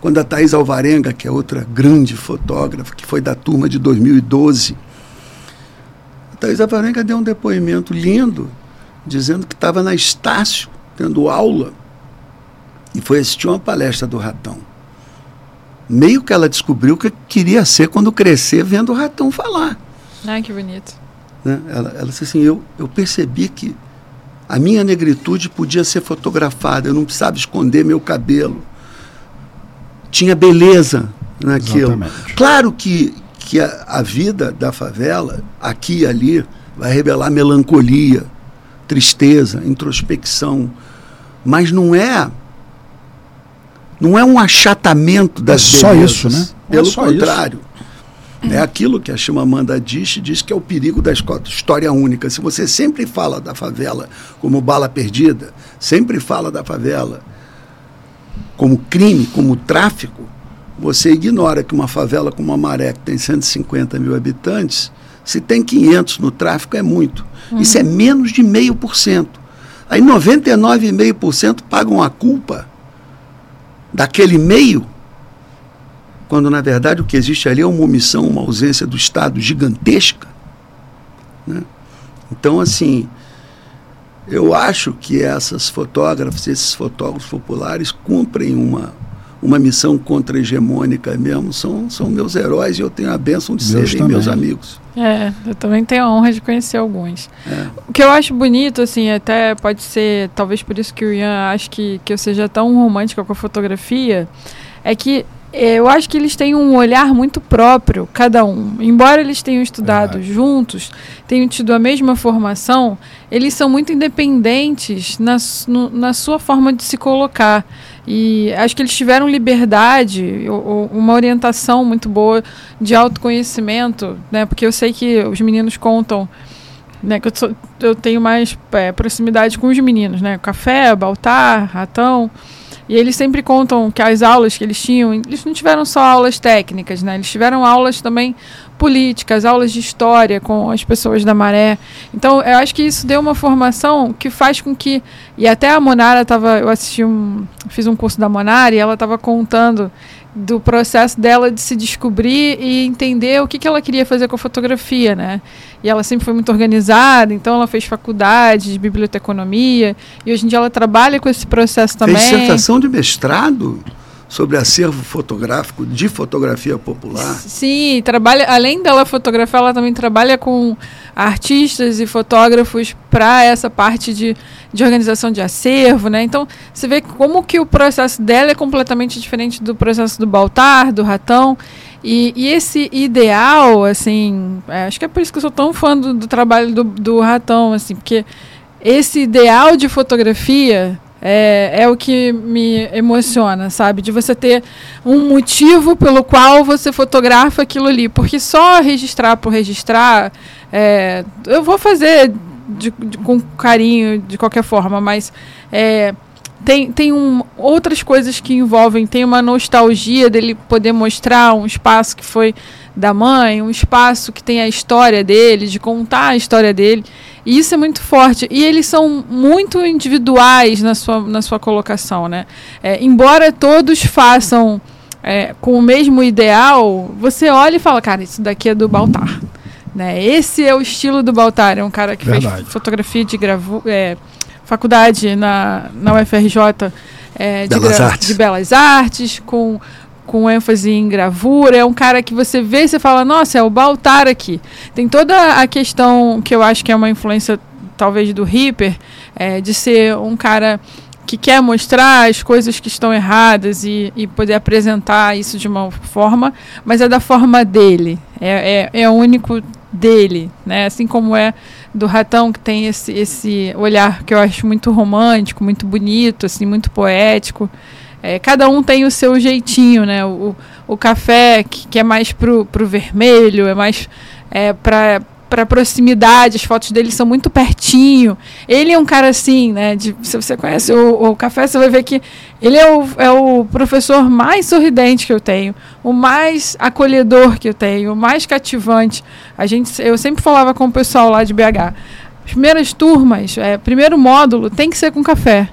quando a Thais Alvarenga, que é outra grande fotógrafa, que foi da turma de 2012, a Thais Alvarenga deu um depoimento lindo, dizendo que estava na Estácio, tendo aula, e foi assistir uma palestra do Ratão. Meio que ela descobriu o que queria ser quando crescer vendo o Ratão falar. Ai, que bonito. Né? Ela, ela disse assim, eu, eu percebi que a minha negritude podia ser fotografada, eu não precisava esconder meu cabelo. Tinha beleza naquilo. Exatamente. Claro que, que a, a vida da favela, aqui e ali, vai revelar melancolia, tristeza, introspecção. Mas não é não é um achatamento das é só isso, né? Pelo é contrário. Isso. É aquilo que a Chimamanda diz, diz que é o perigo da história única. Se você sempre fala da favela como bala perdida, sempre fala da favela como crime, como tráfico, você ignora que uma favela como a Maré, que tem 150 mil habitantes, se tem 500 no tráfico é muito. Uhum. Isso é menos de meio por cento. Aí 99,5% pagam a culpa daquele meio quando na verdade o que existe ali é uma omissão, uma ausência do Estado gigantesca. Né? Então, assim, eu acho que essas fotógrafas, esses fotógrafos populares cumprem uma, uma missão contra-hegemônica mesmo, são, são meus heróis e eu tenho a bênção de meus serem também. meus amigos. É, eu também tenho a honra de conhecer alguns. É. O que eu acho bonito, assim, até pode ser, talvez por isso que o Ian acha que, que eu seja tão romântica com a fotografia, é que eu acho que eles têm um olhar muito próprio, cada um. Embora eles tenham estudado é. juntos, tenham tido a mesma formação, eles são muito independentes na, no, na sua forma de se colocar. E acho que eles tiveram liberdade, ou, uma orientação muito boa de autoconhecimento, né? Porque eu sei que os meninos contam, né? Que eu, sou, eu tenho mais é, proximidade com os meninos, né? Café, Baltar, Ratão. E eles sempre contam que as aulas que eles tinham, eles não tiveram só aulas técnicas, né? Eles tiveram aulas também políticas, aulas de história com as pessoas da Maré. Então, eu acho que isso deu uma formação que faz com que e até a Monara estava, eu assisti um, fiz um curso da Monara e ela estava contando do processo dela de se descobrir e entender o que, que ela queria fazer com a fotografia, né? E ela sempre foi muito organizada, então ela fez faculdade de biblioteconomia e hoje em dia ela trabalha com esse processo também. Fez dissertação de mestrado? Sobre acervo fotográfico de fotografia popular. Sim, trabalha além dela fotografar, ela também trabalha com artistas e fotógrafos para essa parte de, de organização de acervo, né? Então, você vê como que o processo dela é completamente diferente do processo do Baltar, do Ratão. E, e esse ideal, assim, é, acho que é por isso que eu sou tão fã do, do trabalho do, do Ratão, assim, porque esse ideal de fotografia é, é o que me emociona, sabe? De você ter um motivo pelo qual você fotografa aquilo ali. Porque só registrar por registrar, é, eu vou fazer de, de, com carinho de qualquer forma, mas é, tem, tem um, outras coisas que envolvem. Tem uma nostalgia dele poder mostrar um espaço que foi da mãe, um espaço que tem a história dele, de contar a história dele. E isso é muito forte. E eles são muito individuais na sua, na sua colocação, né? É, embora todos façam é, com o mesmo ideal, você olha e fala, cara, isso daqui é do Baltar. Né? Esse é o estilo do Baltar. É um cara que Verdade. fez fotografia de gravu é, faculdade na, na UFRJ é, de, Belas Artes. de Belas Artes, com com ênfase em gravura, é um cara que você vê e você fala, nossa, é o Baltar aqui. Tem toda a questão que eu acho que é uma influência, talvez, do Ripper, é, de ser um cara que quer mostrar as coisas que estão erradas e, e poder apresentar isso de uma forma, mas é da forma dele, é, é, é único dele, né? Assim como é do Ratão, que tem esse, esse olhar que eu acho muito romântico, muito bonito, assim, muito poético. É, cada um tem o seu jeitinho, né? O, o café, que, que é mais pro, pro vermelho, é mais é, para para proximidade, as fotos dele são muito pertinho. Ele é um cara assim, né? De, se você conhece o, o café, você vai ver que ele é o, é o professor mais sorridente que eu tenho, o mais acolhedor que eu tenho, o mais cativante. A gente, eu sempre falava com o pessoal lá de BH. As primeiras turmas, é, primeiro módulo tem que ser com café.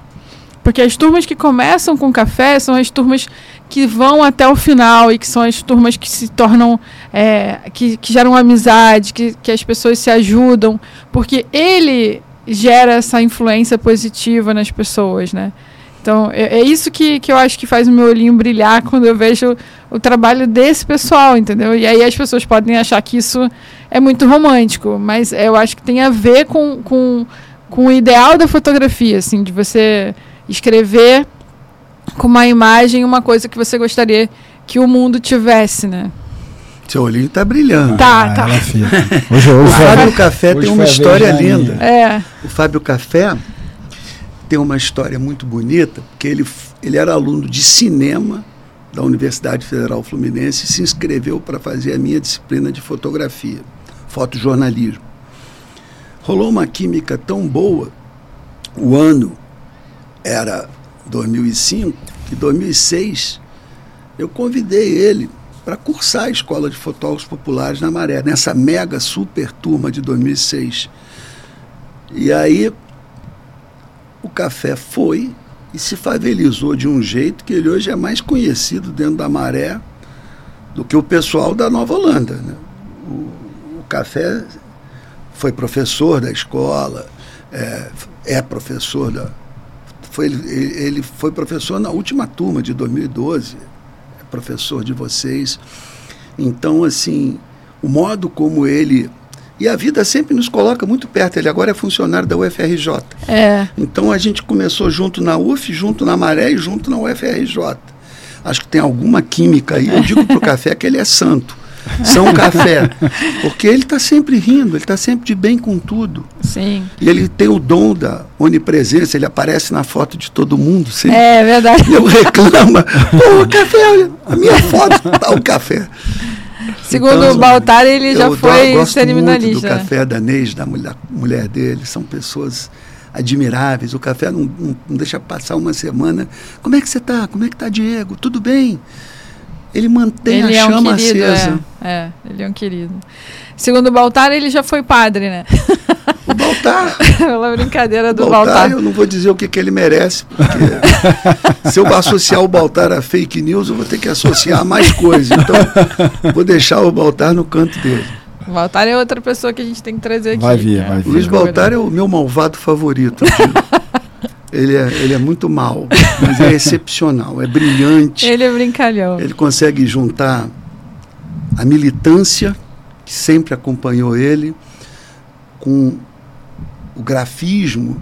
Porque as turmas que começam com café são as turmas que vão até o final e que são as turmas que se tornam, é, que, que geram amizade, que, que as pessoas se ajudam, porque ele gera essa influência positiva nas pessoas, né? Então, é, é, isso que, que eu acho que faz o meu olhinho brilhar quando eu vejo o trabalho desse pessoal, entendeu? E aí as pessoas podem achar que isso é muito romântico, mas eu acho que tem a ver com, com, com o ideal da fotografia, assim, de você escrever com uma imagem uma coisa que você gostaria que o mundo tivesse, né? Seu olhinho está brilhando. Tá, ah, tá. Hoje, o Fábio Café tem uma história linda. É. O Fábio Café tem uma história muito bonita, porque ele, ele era aluno de cinema da Universidade Federal Fluminense e se inscreveu para fazer a minha disciplina de fotografia, fotojornalismo. Rolou uma química tão boa, o ano era 2005, e 2006 eu convidei ele para cursar a Escola de Fotógrafos Populares na Maré, nessa mega super turma de 2006. E aí o café foi e se favelizou de um jeito que ele hoje é mais conhecido dentro da Maré do que o pessoal da Nova Holanda. Né? O, o Café foi professor da escola, é, é professor da. Foi, ele, ele foi professor na última turma de 2012, é professor de vocês. Então, assim, o modo como ele. E a vida sempre nos coloca muito perto. Ele agora é funcionário da UFRJ. É. Então a gente começou junto na UF, junto na Maré e junto na UFRJ. Acho que tem alguma química aí. Eu digo para o café que ele é santo. São Café. Porque ele está sempre rindo, ele está sempre de bem com tudo. Sim. E ele tem o dom da onipresença, ele aparece na foto de todo mundo. Sempre. É verdade. E eu reclamo, pô, o café, a minha foto está o café. Segundo então, o Baltar, ele já foi gosto cerimonialista. Muito do café da Neis, da mulher, mulher dele, são pessoas admiráveis. O café não, não, não deixa passar uma semana. Como é que você está? Como é que está, Diego? Tudo bem? Ele mantém ele a é um chama querido, acesa. É, é, ele é um querido. Segundo o Baltar, ele já foi padre, né? O Baltar. Pela brincadeira do Baltar, Baltar. Eu não vou dizer o que, que ele merece, porque se eu associar o Baltar a fake news, eu vou ter que associar mais coisas. Então, vou deixar o Baltar no canto dele. O Baltar é outra pessoa que a gente tem que trazer aqui. Vai vir, vai vir. Luiz Baltar é o meu malvado favorito. ele, é, ele é muito mal, mas é excepcional, é brilhante. Ele é brincalhão. Ele consegue juntar a militância, que sempre acompanhou ele, com o grafismo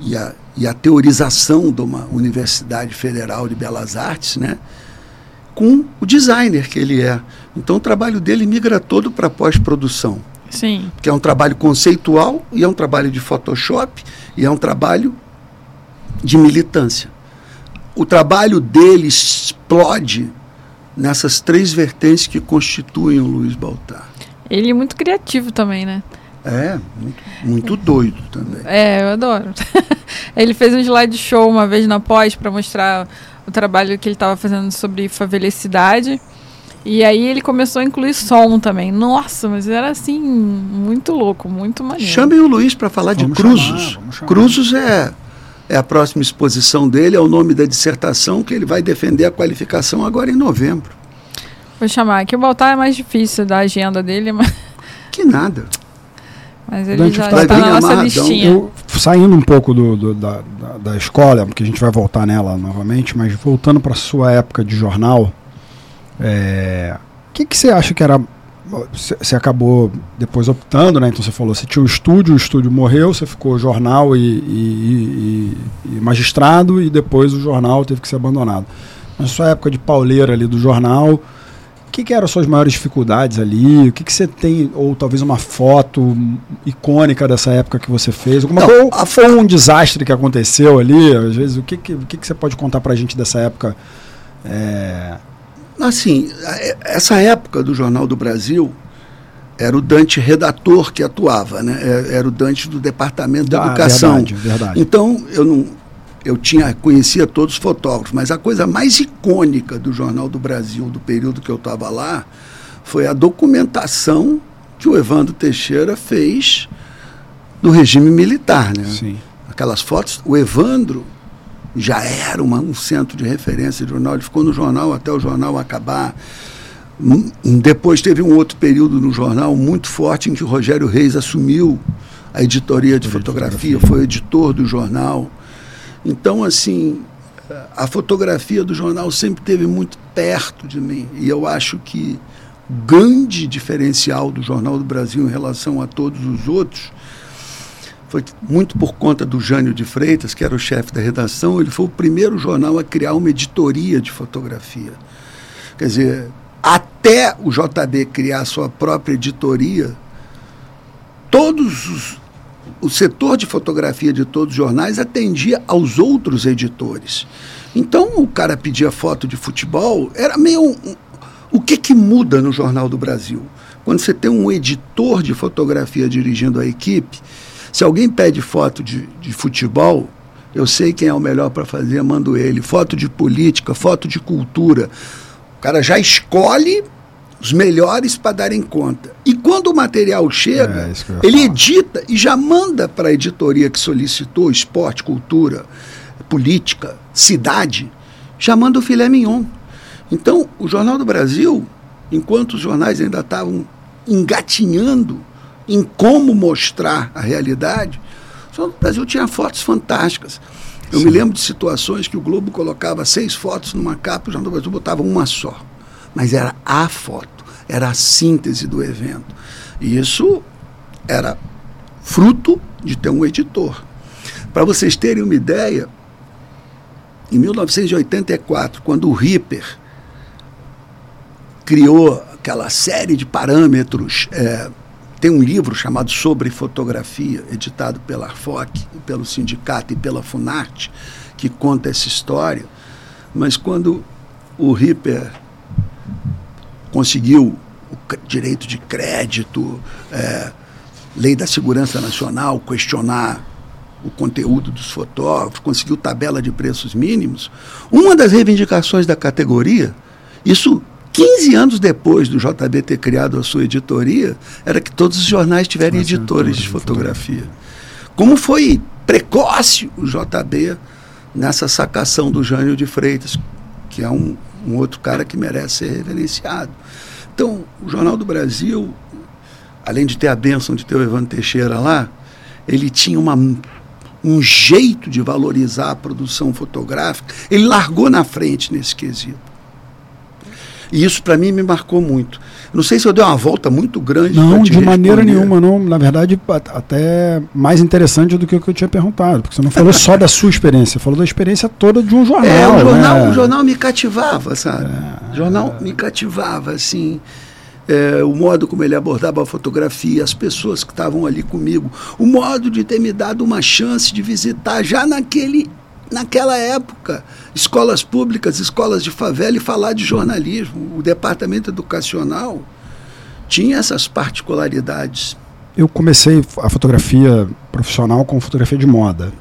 e a, e a teorização de uma Universidade Federal de Belas Artes, né? com o designer que ele é. Então o trabalho dele migra todo para pós-produção. Sim. Que é um trabalho conceitual, e é um trabalho de Photoshop, e é um trabalho de militância. O trabalho dele explode nessas três vertentes que constituem o Luiz Baltar. Ele é muito criativo também, né? É, muito, muito doido também. É, eu adoro. ele fez um slide show uma vez na pós para mostrar o trabalho que ele estava fazendo sobre favelicidade. E aí ele começou a incluir som também. Nossa, mas era assim, muito louco, muito maneiro. Chamem o Luiz para falar Vamos de Cruzos. chamar, chamar. Cruzos é, é a próxima exposição dele, é o nome da dissertação que ele vai defender a qualificação agora em novembro. Vou chamar. Aqui o Baltar é mais difícil da agenda dele, mas, Que nada. mas ele Dante já vai está bem na nossa amarradão. listinha. Eu, saindo um pouco do, do- da, da, da escola, porque a gente vai voltar nela novamente, mas voltando para sua época de jornal, é, o que, que você acha que era. Você acabou depois optando, né? Então você falou, você tinha o estúdio, o estúdio morreu, você ficou jornal e, e- e- e magistrado, e depois o jornal teve que ser abandonado. Na sua época de pauleira ali do jornal, o que, que eram as suas maiores dificuldades ali? O que, que você tem, ou talvez uma foto icônica dessa época que você fez? Alguma Não, coisa, foi um desastre que aconteceu ali? Às vezes, o que, que, o que, que você pode contar pra gente dessa época? É, Assim, a- essa época do Jornal do Brasil era o Dante redator que atuava, né? É- Era o Dante do Departamento da ah, Educação. Verdade, verdade. Então, eu não eu tinha conhecia todos os fotógrafos, mas a coisa mais icônica do Jornal do Brasil do período que eu estava lá foi a documentação que o Evandro Teixeira fez do regime militar, né? Sim. Aquelas fotos, o Evandro já era uma- um centro de referência de jornal, ele ficou no jornal até o jornal acabar. Depois teve um outro período no jornal muito forte em que o Rogério Reis assumiu a editoria de fotografia, foi editor do jornal. Então, assim, a fotografia do jornal sempre esteve muito perto de mim. E eu acho que o grande diferencial do Jornal do Brasil em relação a todos os outros foi muito por conta do Jânio de Freitas, que era o chefe da redação, ele foi o primeiro jornal a criar uma editoria de fotografia. Quer dizer, até o JB criar sua própria editoria, todos os, o setor de fotografia de todos os jornais atendia aos outros editores. Então o cara pedia foto de futebol, era meio um, um- o que que muda no Jornal do Brasil? Quando você tem um editor de fotografia dirigindo a equipe, se alguém pede foto de, de futebol, eu sei quem é o melhor para fazer, mando ele. Foto de política, foto de cultura. O cara já escolhe os melhores para darem conta. E quando o material chega, É, ele falar. edita e já manda para a editoria que solicitou esporte, cultura, política, cidade, já manda o filé mignon. Então, o Jornal do Brasil enquanto os jornais ainda estavam engatinhando em como mostrar a realidade, o Jornal do Brasil tinha fotos fantásticas. Eu Sim. me lembro de situações que o Globo colocava seis fotos numa capa e o Jornal do Brasil botava uma só. Mas era a foto, era a síntese do evento. E isso era fruto de ter um editor. Para vocês terem uma ideia, em 1984, quando o Ripper criou aquela série de parâmetros, é, tem um livro chamado Sobre Fotografia, editado pela ARFOC, pelo sindicato e pela Funarte, que conta essa história. Mas quando o Ripper conseguiu o direito de crédito, é, lei da segurança nacional, questionar o conteúdo dos fotógrafos, conseguiu tabela de preços mínimos. Uma das reivindicações da categoria, isso 15 anos depois do JB ter criado a sua editoria, era que todos os jornais tiverem editores de fotografia. Como foi precoce o JB nessa sacação do Jânio de Freitas, que é um, um outro cara que merece ser reverenciado. Então, o Jornal do Brasil, além de ter a bênção de ter o Evandro Teixeira lá, ele tinha uma um jeito de valorizar a produção fotográfica, ele largou na frente nesse quesito. E isso para mim me marcou muito. Não sei se eu dei uma volta muito grande. Não, de maneira nenhuma, não. Na verdade, até mais interessante do que o que eu tinha perguntado, porque você não falou só da sua experiência, falou da experiência toda de um jornal. É, o jornal, né? o jornal me cativava, sabe? É, o jornal é. me cativava, assim é, o modo como ele abordava a fotografia, as pessoas que estavam ali comigo, o modo de ter me dado uma chance de visitar já naquele, naquela época escolas públicas, escolas de favela e falar de jornalismo. O departamento educacional tinha essas particularidades. Eu comecei a fotografia profissional com fotografia de moda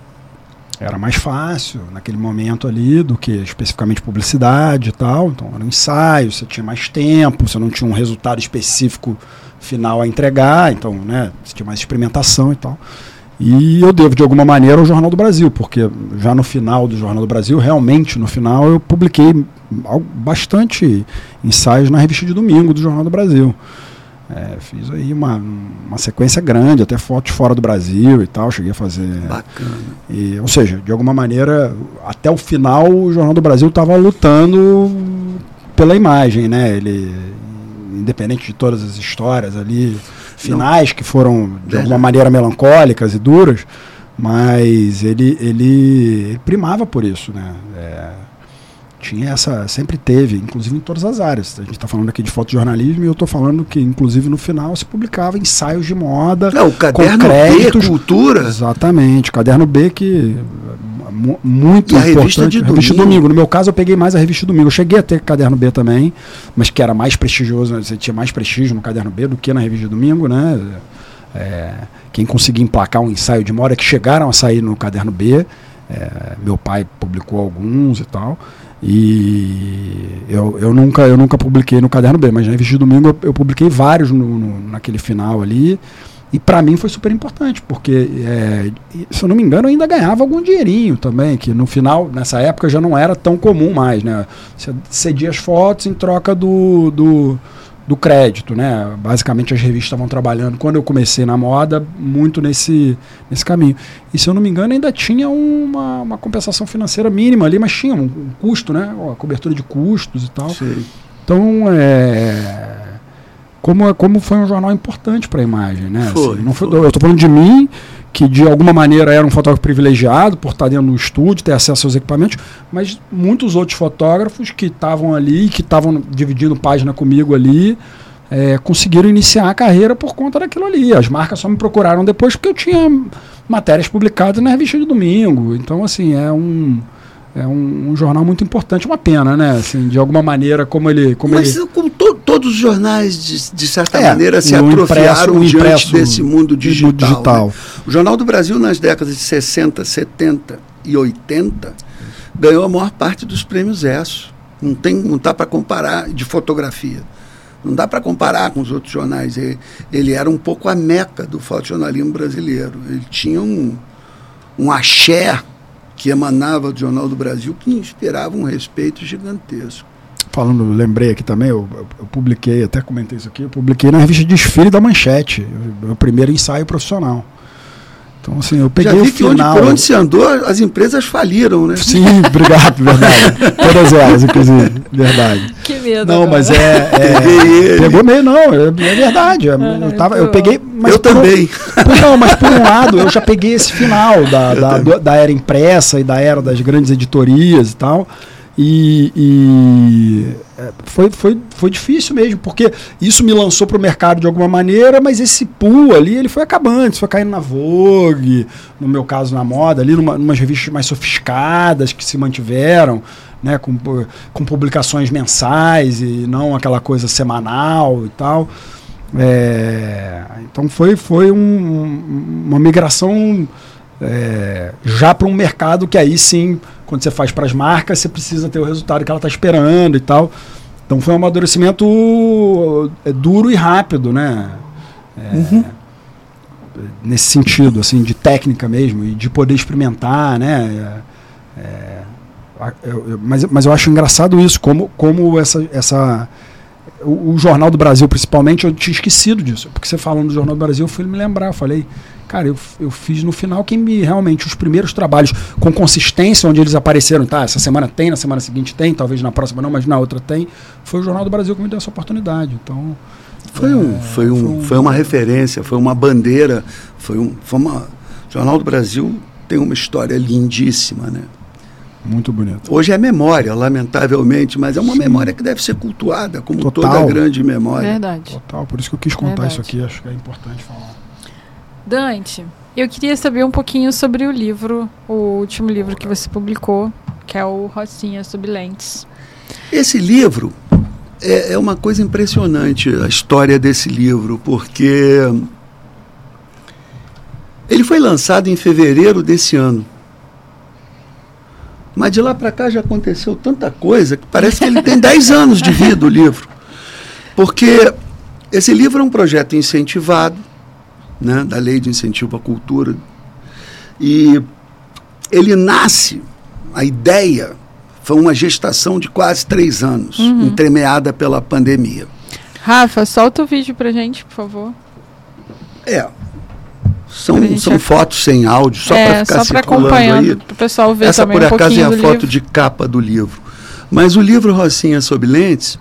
era mais fácil naquele momento ali do que especificamente publicidade e tal. Então era um ensaio, você tinha mais tempo, você não tinha um resultado específico final a entregar, então né, você tinha mais experimentação e tal. E eu devo, de alguma maneira, ao Jornal do Brasil, porque já no final do Jornal do Brasil, realmente no final, eu publiquei bastante ensaios na revista de domingo do Jornal do Brasil. É, fiz aí uma, uma sequência grande, até fotos fora do Brasil e tal, cheguei a fazer. Bacana. E, ou seja, de alguma maneira, até o final o Jornal do Brasil estava lutando pela imagem, né? Ele, independente de todas as histórias ali, finais Não. que foram de alguma maneira melancólicas e duras, mas ele, ele, ele primava por isso, né? É, tinha essa, sempre teve, inclusive em todas as áreas. A gente está falando aqui de fotojornalismo e eu estou falando que, inclusive, no final se publicava ensaios de moda. É, o caderno B, cultura. Exatamente, caderno B que muito e importante. A revista de revista domingo. domingo. No meu caso, eu peguei mais a revista domingo. Eu cheguei a ter caderno B também, mas que era mais prestigioso, você tinha mais prestígio no caderno B do que na revista domingo, né? É, quem conseguia emplacar um ensaio de moda que chegaram a sair no caderno B. É, meu pai publicou alguns e tal. E eu, eu, nunca, eu nunca publiquei no Caderno B, mas na Revista de Domingo eu, eu publiquei vários no, no, naquele final ali. E para mim foi super importante, porque, é, se eu não me engano, eu ainda ganhava algum dinheirinho também, que no final, nessa época, já não era tão comum mais. Né? Você cedia as fotos em troca do, do do crédito, né? Basicamente as revistas estavam trabalhando quando eu comecei na moda muito nesse, nesse caminho. E se eu não me engano ainda tinha uma, uma compensação financeira mínima ali, mas tinha um, um custo, né? Ó, cobertura de custos e tal. Sim. Então é como, como foi um jornal importante para a imagem, né? Foi, assim, não foi. Eu estou falando de mim que de alguma maneira era um fotógrafo privilegiado por estar dentro do estúdio, ter acesso aos equipamentos, mas muitos outros fotógrafos que estavam ali, que estavam dividindo página comigo ali, é, conseguiram iniciar a carreira por conta daquilo ali. As marcas só me procuraram depois porque eu tinha matérias publicadas na revista de domingo. Então, assim, é um é um, um, jornal muito importante, uma pena, né? Assim, de alguma maneira, como ele. Como Mas ele... como to, todos os jornais, de, de certa é, maneira, se atrofiaram impresso, diante desse mundo digital. digital. Né? O Jornal do Brasil, nas décadas de 60, 70 e 80, ganhou a maior parte dos prêmios ESSO. Não, tem, não está para comparar de fotografia. Não dá para comparar com os outros jornais. Ele, ele, era um pouco a meca do fotojornalismo brasileiro. Ele tinha um, um axé que emanava do Jornal do Brasil que inspirava um respeito gigantesco. falando, lembrei aqui também, eu, eu, publiquei, até comentei isso aqui, eu publiquei na revista Desfile da Manchete, o primeiro ensaio profissional. Então, assim, eu peguei Já vi o final. Onde, por onde se andou, as empresas faliram, né? Sim, obrigado, verdade. Todas elas, inclusive, verdade. Que medo. Não, agora. mas é. é pegou meio, não, é, é verdade. É, eu, tava, eu peguei. Mas eu também. Um, não, mas por um lado, eu já peguei esse final da, da, da era impressa e da era das grandes editorias e tal. E, e é, foi, foi, foi difícil mesmo, porque isso me lançou para o mercado de alguma maneira, mas esse pool ali ele foi acabando, isso foi caindo na Vogue, no meu caso na moda, ali numa, umas revistas mais sofisticadas que se mantiveram, né, com, com publicações mensais e não aquela coisa semanal e tal. É, então foi, foi um, uma migração é, já para um mercado que aí sim, quando você faz para as marcas, você precisa ter o resultado que ela está esperando e tal. Então foi um amadurecimento é, duro e rápido, né? É, uhum. Nesse sentido, assim, de técnica mesmo, e de poder experimentar, né? É, é eu, eu, mas, mas eu acho engraçado isso, como, como essa, essa o, o, Jornal do Brasil, principalmente, eu tinha esquecido disso. Porque você falando do Jornal do Brasil, eu fui me lembrar. Eu falei, cara, eu, eu fiz no final quem me realmente os primeiros trabalhos com consistência, onde eles apareceram, tá? Essa semana tem, na semana seguinte tem, talvez na próxima não, mas na outra tem. Foi o Jornal do Brasil que me deu essa oportunidade. Então. Foi, um, é, foi, um, foi, um, foi uma referência, foi uma bandeira, foi, um, foi uma. O Jornal do Brasil tem uma história lindíssima, né? Muito bonito. Hoje é memória, lamentavelmente, mas é uma Sim. memória que deve ser cultuada, como Total. toda grande memória. Verdade. Total, por isso que eu quis contar Verdade. isso aqui, acho que é importante falar. Dante, eu queria saber um pouquinho sobre o livro, o último livro que você publicou, que é o Rocinha sobre Lentes. Esse livro é, é uma coisa impressionante, a história desse livro, porque ele foi lançado em fevereiro desse ano. Mas de lá para cá já aconteceu tanta coisa que parece que ele tem 10 anos de vida, o livro. Porque esse livro é um projeto incentivado, né, da Lei de Incentivo à Cultura. E ele nasce, a ideia foi uma gestação de quase três anos, uhum. entremeada pela pandemia. Rafa, solta o vídeo para gente, por favor. É, são, são fotos sem áudio, só é, para ficar só circulando aí. Para o pessoal ver Essa, por um acaso, é a foto livro. de capa do livro. Mas o livro Rocinha sob Lentes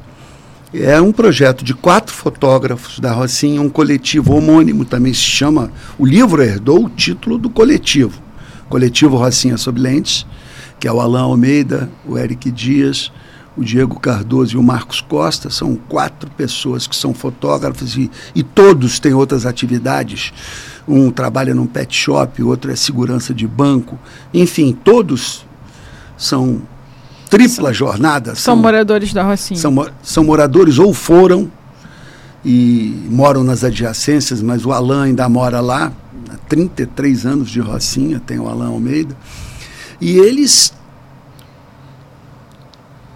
é um projeto de quatro fotógrafos da Rocinha, um coletivo homônimo também se chama. O livro herdou o título do coletivo. Coletivo Rocinha sob Lentes, que é o Alain Almeida, o Eric Dias, o Diego Cardoso e o Marcos Costa, são quatro pessoas que são fotógrafos e, e todos têm outras atividades. Um trabalha num pet shop, o outro é segurança de banco. Enfim, todos são tripla jornada. São, são moradores da Rocinha. São, são moradores ou foram e moram nas adjacências, mas o Alain ainda mora lá, há 33 anos de Rocinha, tem o Alain Almeida. E eles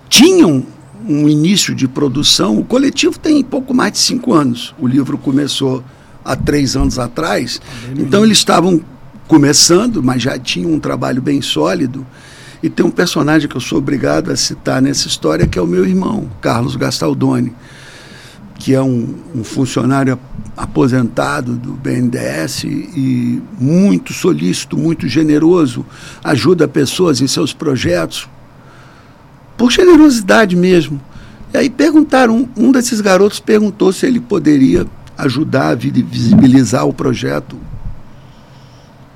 tinham um início de produção. O coletivo tem pouco mais de cinco anos. O livro começou há três anos atrás. Então eles estavam começando, mas já tinham um trabalho bem sólido. E tem um personagem que eu sou obrigado a citar nessa história, que é o meu irmão, Carlos Gastaldoni, que é um, um funcionário aposentado do BNDES e muito solícito, muito generoso, ajuda pessoas em seus projetos, por generosidade mesmo. E aí perguntaram, um, um desses garotos perguntou se ele poderia ajudar a visibilizar o projeto,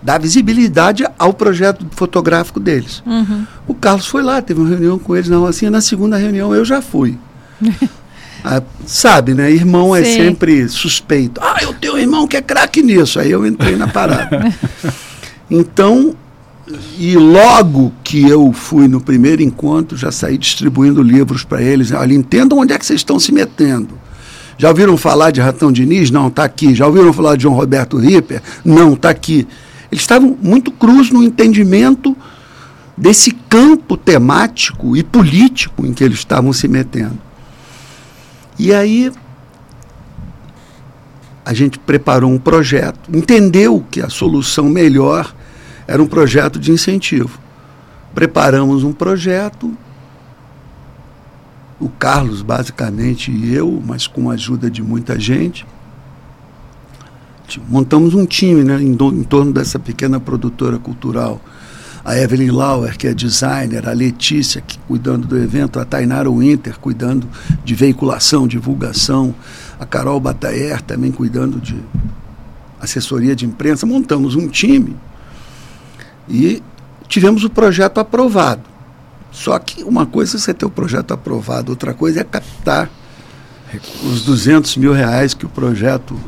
dar visibilidade ao projeto fotográfico deles. Uhum. O Carlos foi lá, teve uma reunião com eles na Rocinha, na segunda reunião eu já fui. ah, sabe, né? Irmão é Sim. é sempre suspeito. Ah, eu tenho um irmão que é craque nisso. Aí eu entrei na parada. então, e logo que eu fui no primeiro encontro, já saí distribuindo livros para eles. Olha, entendam onde é que vocês estão se metendo. Já ouviram falar de Ratão Diniz? Não, está aqui. Já ouviram falar de João Roberto Ripper? Não, está aqui. Eles estavam muito crus no entendimento desse campo temático e político em que eles estavam se metendo. E aí a gente preparou um projeto, entendeu que a solução melhor era um projeto de incentivo. Preparamos um projeto o Carlos, basicamente, e eu, mas com a ajuda de muita gente, montamos um time né, em, do, em torno dessa pequena produtora cultural. A Evelyn Lauer, que é designer, a Letícia, que cuidando do evento, a Tainara Winter, cuidando de veiculação, divulgação, a Carol Bataer, também cuidando de assessoria de imprensa. Montamos um time e tivemos o projeto aprovado. Só que uma coisa é você ter o projeto aprovado, outra coisa é captar os 200 mil reais que o projeto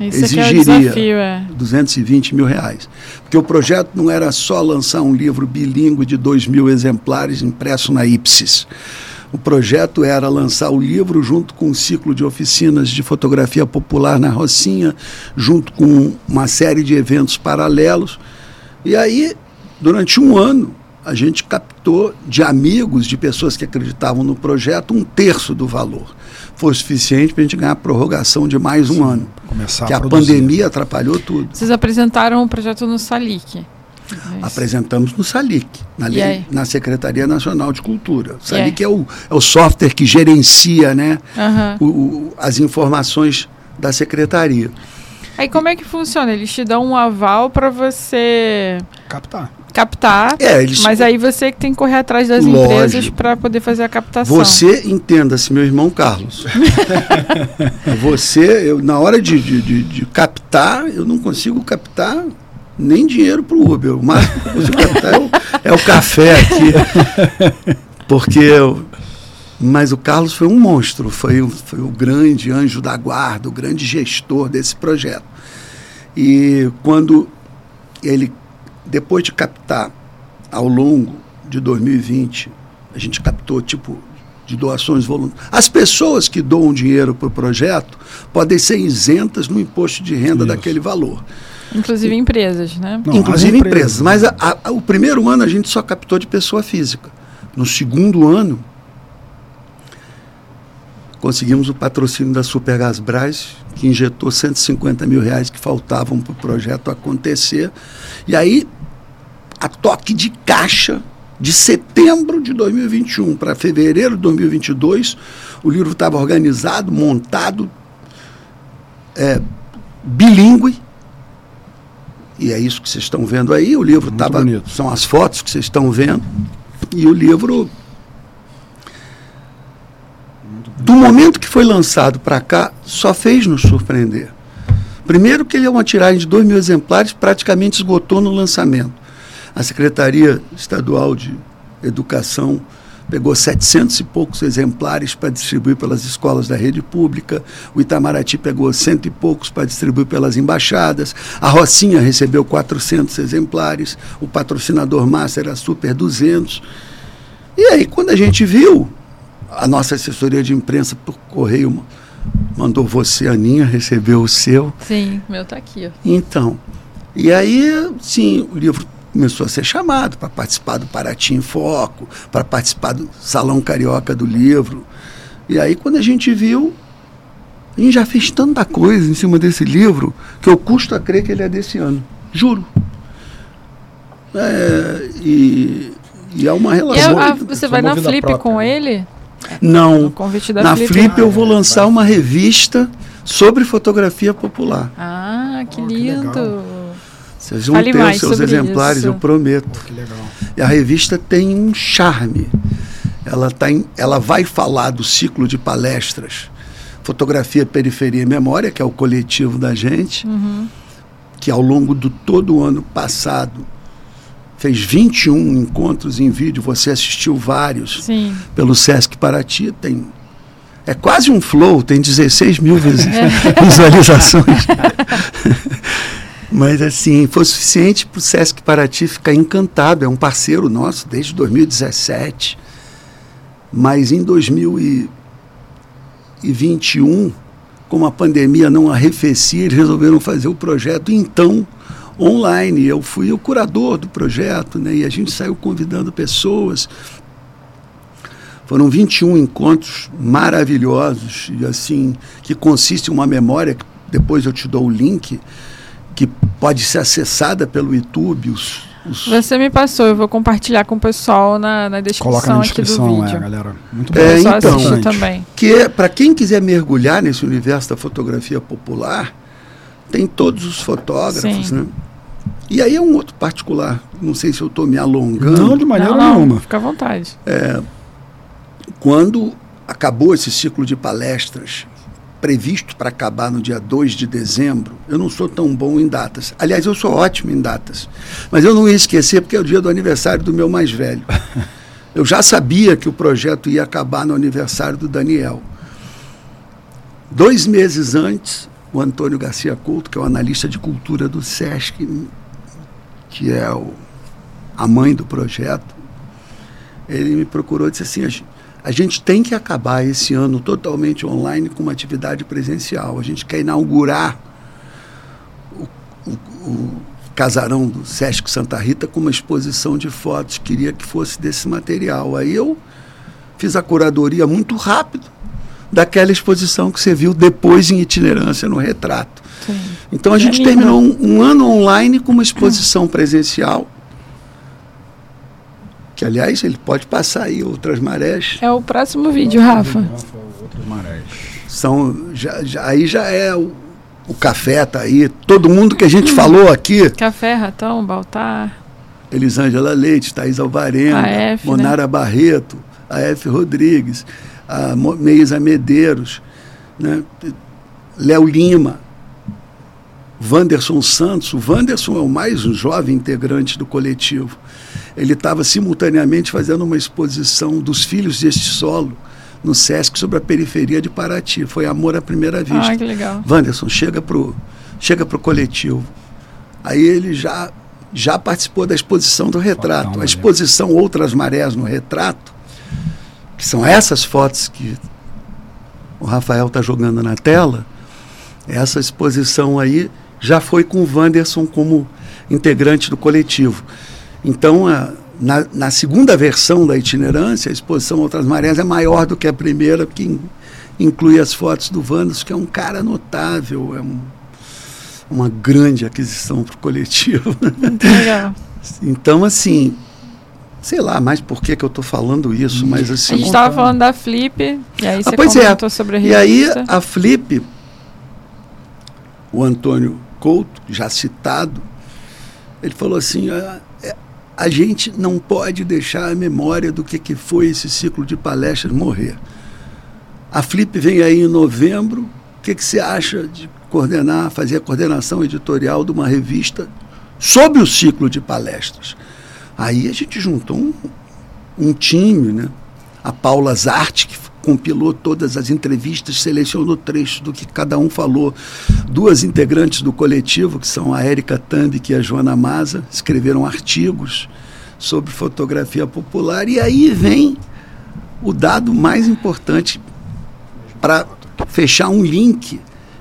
Isso exigiria. É, é desafio, é 220 mil reais. Porque o projeto não era só lançar um livro bilíngue de 2 mil exemplares impresso na Ipsis. O projeto era lançar o livro junto com um ciclo de oficinas de fotografia popular na Rocinha, junto com uma série de eventos paralelos. E aí, durante um ano, a gente captou de amigos, de pessoas que acreditavam no projeto, um terço do valor. Foi suficiente para a gente ganhar a prorrogação de mais um Sim, ano. Começar que a, a pandemia atrapalhou tudo. Vocês apresentaram o projeto no Salic. É Apresentamos no SALIC, na, lei, na Secretaria Nacional de Cultura. O SALIC é o, é o software que gerencia né, uhum. o, o, as informações da Secretaria. Aí como é que funciona? Eles te dão um aval para você captar. Captar, é, eles... mas aí você que tem que correr atrás das Lógico. empresas para poder fazer a captação. Você entenda-se, meu irmão Carlos. você, eu, na hora de, de, de, de captar, eu não consigo captar nem dinheiro para o Uber. O máximo que eu consigo captar é o, é o café aqui. Porque eu, mas o Carlos foi um monstro, foi, foi o grande anjo da guarda, o grande gestor desse projeto. E quando ele, depois de captar ao longo de 2020, a gente captou tipo de doações voluntárias. As pessoas que doam dinheiro para o projeto podem ser isentas no imposto de renda Isso. daquele valor. Inclusive e, empresas, né? Não, Inclusive empresas. empresas. Mas a, a, o primeiro ano a gente só captou de pessoa física. No segundo ano, conseguimos o patrocínio da Supergasbras, que injetou 150 mil reais que faltavam para o projeto acontecer. E aí, a toque de caixa, de setembro de 2021 para fevereiro de 2022, o livro estava organizado, montado, é, bilíngue. E é isso que vocês estão vendo aí. O livro estava. São as fotos que vocês estão vendo. E o livro do momento que foi lançado para cá, só fez nos surpreender. Primeiro que ele é uma tiragem de 2 mil exemplares, praticamente esgotou no lançamento. A Secretaria Estadual de Educação pegou 700 e poucos exemplares para distribuir pelas escolas da rede pública, o Itamaraty pegou cento e poucos para distribuir pelas embaixadas, a Rocinha recebeu 400 exemplares, o patrocinador Master era Super 200. E aí, quando a gente viu, a nossa assessoria de imprensa por correio mandou você, Aninha, recebeu o seu. Sim, o meu está aqui. Ó. Então, e aí, sim, o livro começou a ser chamado para participar do Paraty em Foco, para participar do Salão Carioca do Livro. E aí, quando a gente viu, a gente já fez tanta coisa em cima desse livro que eu custo a crer que ele é desse ano. Juro. É, e, e é uma relação. A, você vai na Flip própria. com ele? Não. Na Flip, Flip eu vou lançar uma revista sobre fotografia popular. Ah, que lindo. Que Vocês vão Fale ter os seus exemplares, isso. eu prometo. que legal. E a revista tem um charme. Ela, tá em, ela vai falar do ciclo de palestras Fotografia, Periferia e Memória, que é o coletivo da gente, uhum. que ao longo do todo o ano passado fez 21 encontros em vídeo, você assistiu vários Sim. pelo Sesc Paraty, tem é quase um flow, tem 16 mil é. visualizações. Mas assim, foi suficiente para o Sesc Paraty ficar encantado, é um parceiro nosso desde 2017. Mas em 2021, como a pandemia não arrefecia, eles resolveram fazer o projeto então online. Eu fui o curador do projeto, né? E a gente saiu convidando pessoas. Foram 21 encontros maravilhosos e assim que consiste em uma memória depois eu te dou o link que pode ser acessada pelo YouTube. Os, Os... Você me passou, eu vou compartilhar com o pessoal na, na descrição, Coloca na descrição aqui do vídeo. É, galera. Muito bom. É, então, também. Que é, para quem quiser mergulhar nesse universo da fotografia popular, tem todos os fotógrafos, Sim. né? E aí é um outro particular. Não sei se eu estou me alongando. Não, de maneira não, nenhuma. Não, fica à vontade. É, quando acabou esse ciclo de palestras previsto para acabar no dia 2 de dezembro, eu não sou tão bom em datas. Aliás, eu sou ótimo em datas. Mas eu não ia esquecer porque é o dia do aniversário do meu mais velho. Eu já sabia que o projeto ia acabar no aniversário do Daniel. Dois meses antes, o Antônio Garcia Couto, que é o analista de cultura do SESC, que é o, a mãe do projeto, ele me procurou e disse assim: a gente tem que acabar esse ano totalmente online com uma atividade presencial. A gente quer inaugurar o, o, o casarão do Sesc Santa Rita com uma exposição de fotos. Queria que fosse desse material. Aí eu fiz a curadoria muito rápido daquela exposição que você viu depois em itinerância no retrato. Sim. Então a gente terminou um, um ano online com uma exposição presencial que aliás ele pode passar aí outras marés. É o próximo vídeo, Rafa. Outras marés. São, já, já, aí já é o, o café tá aí, todo mundo que a gente falou aqui. Café, Ratão, Baltar. Elisângela Leite, Thaís Alvarenga, né? Monara né? Barreto, a F. Rodrigues, a Meisa Medeiros, né? Léo Lima, Wanderson Santos. O Wanderson é o mais jovem integrante do coletivo ele estava simultaneamente fazendo uma exposição dos filhos deste solo no Sesc sobre a periferia de Paraty. Foi amor à primeira vista. Ah, que legal. Wanderson, chega pro, chega pro coletivo. Aí ele já já participou da exposição do retrato. A exposição Outras Marés no retrato, que são essas fotos que o Rafael está jogando na tela, essa exposição aí já foi com o Wanderson como integrante do coletivo. Então, a, na, na, segunda versão da itinerância, a exposição Outras Marés é maior do que a primeira, que in, inclui as fotos do Vandos, que é um cara notável, é um, uma grande aquisição para o coletivo. Legal. então, assim, sei lá mais por que, que eu estou falando isso, mas assim. A gente estava falando da Flip, e aí você ah, pois é. comentou é. sobre a revista. E aí, a Flip, o Antônio Couto, já citado, ele falou assim: ah, a gente não pode deixar a memória do que, que foi esse ciclo de palestras morrer. A Flip vem aí em novembro. O que, que você acha de coordenar, fazer a coordenação editorial de uma revista sobre o ciclo de palestras? Aí a gente juntou um, um time, né? A Paula Zarte, que compilou todas as entrevistas, selecionou trechos do que cada um falou. Duas integrantes do coletivo, que são a Érica Tambi e a Joana Maza, escreveram artigos sobre fotografia popular. E aí vem o dado mais importante para fechar um link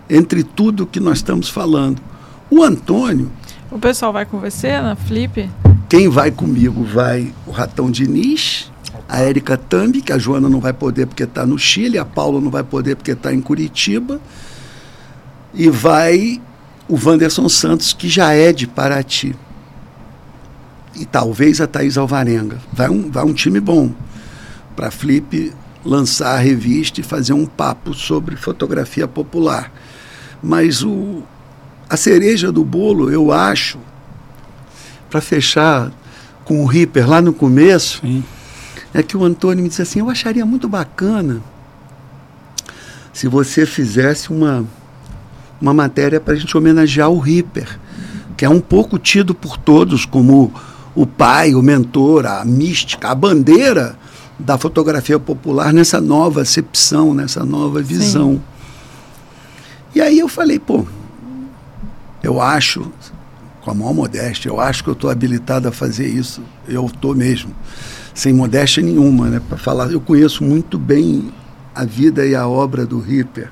entre tudo que nós estamos falando. O Antônio. O pessoal vai com você na Flip? Quem vai comigo vai o Ratão Diniz, a Érica Tambi, que a Joana não vai poder porque está no Chile, a Paula não vai poder porque está em Curitiba, e vai o Wanderson Santos, que já é de Paraty. E talvez a Thaís Alvarenga. Vai um, vai um time bom para Flip lançar a revista e fazer um papo sobre fotografia popular. Mas o, a cereja do bolo, eu acho, para fechar com o Ripper lá no começo, Sim é que o Antônio me disse assim: eu acharia muito bacana se você fizesse uma, uma matéria para a gente homenagear o Ripper, que é um pouco tido por todos como o pai, o mentor, a mística, a bandeira da fotografia popular nessa nova acepção, nessa nova visão. Sim. E aí eu falei, pô, eu acho, com a maior modéstia, eu acho que eu estou habilitado a fazer isso. Eu estou mesmo sem modéstia nenhuma, né, para falar. Eu conheço muito bem a vida e a obra do Ripper.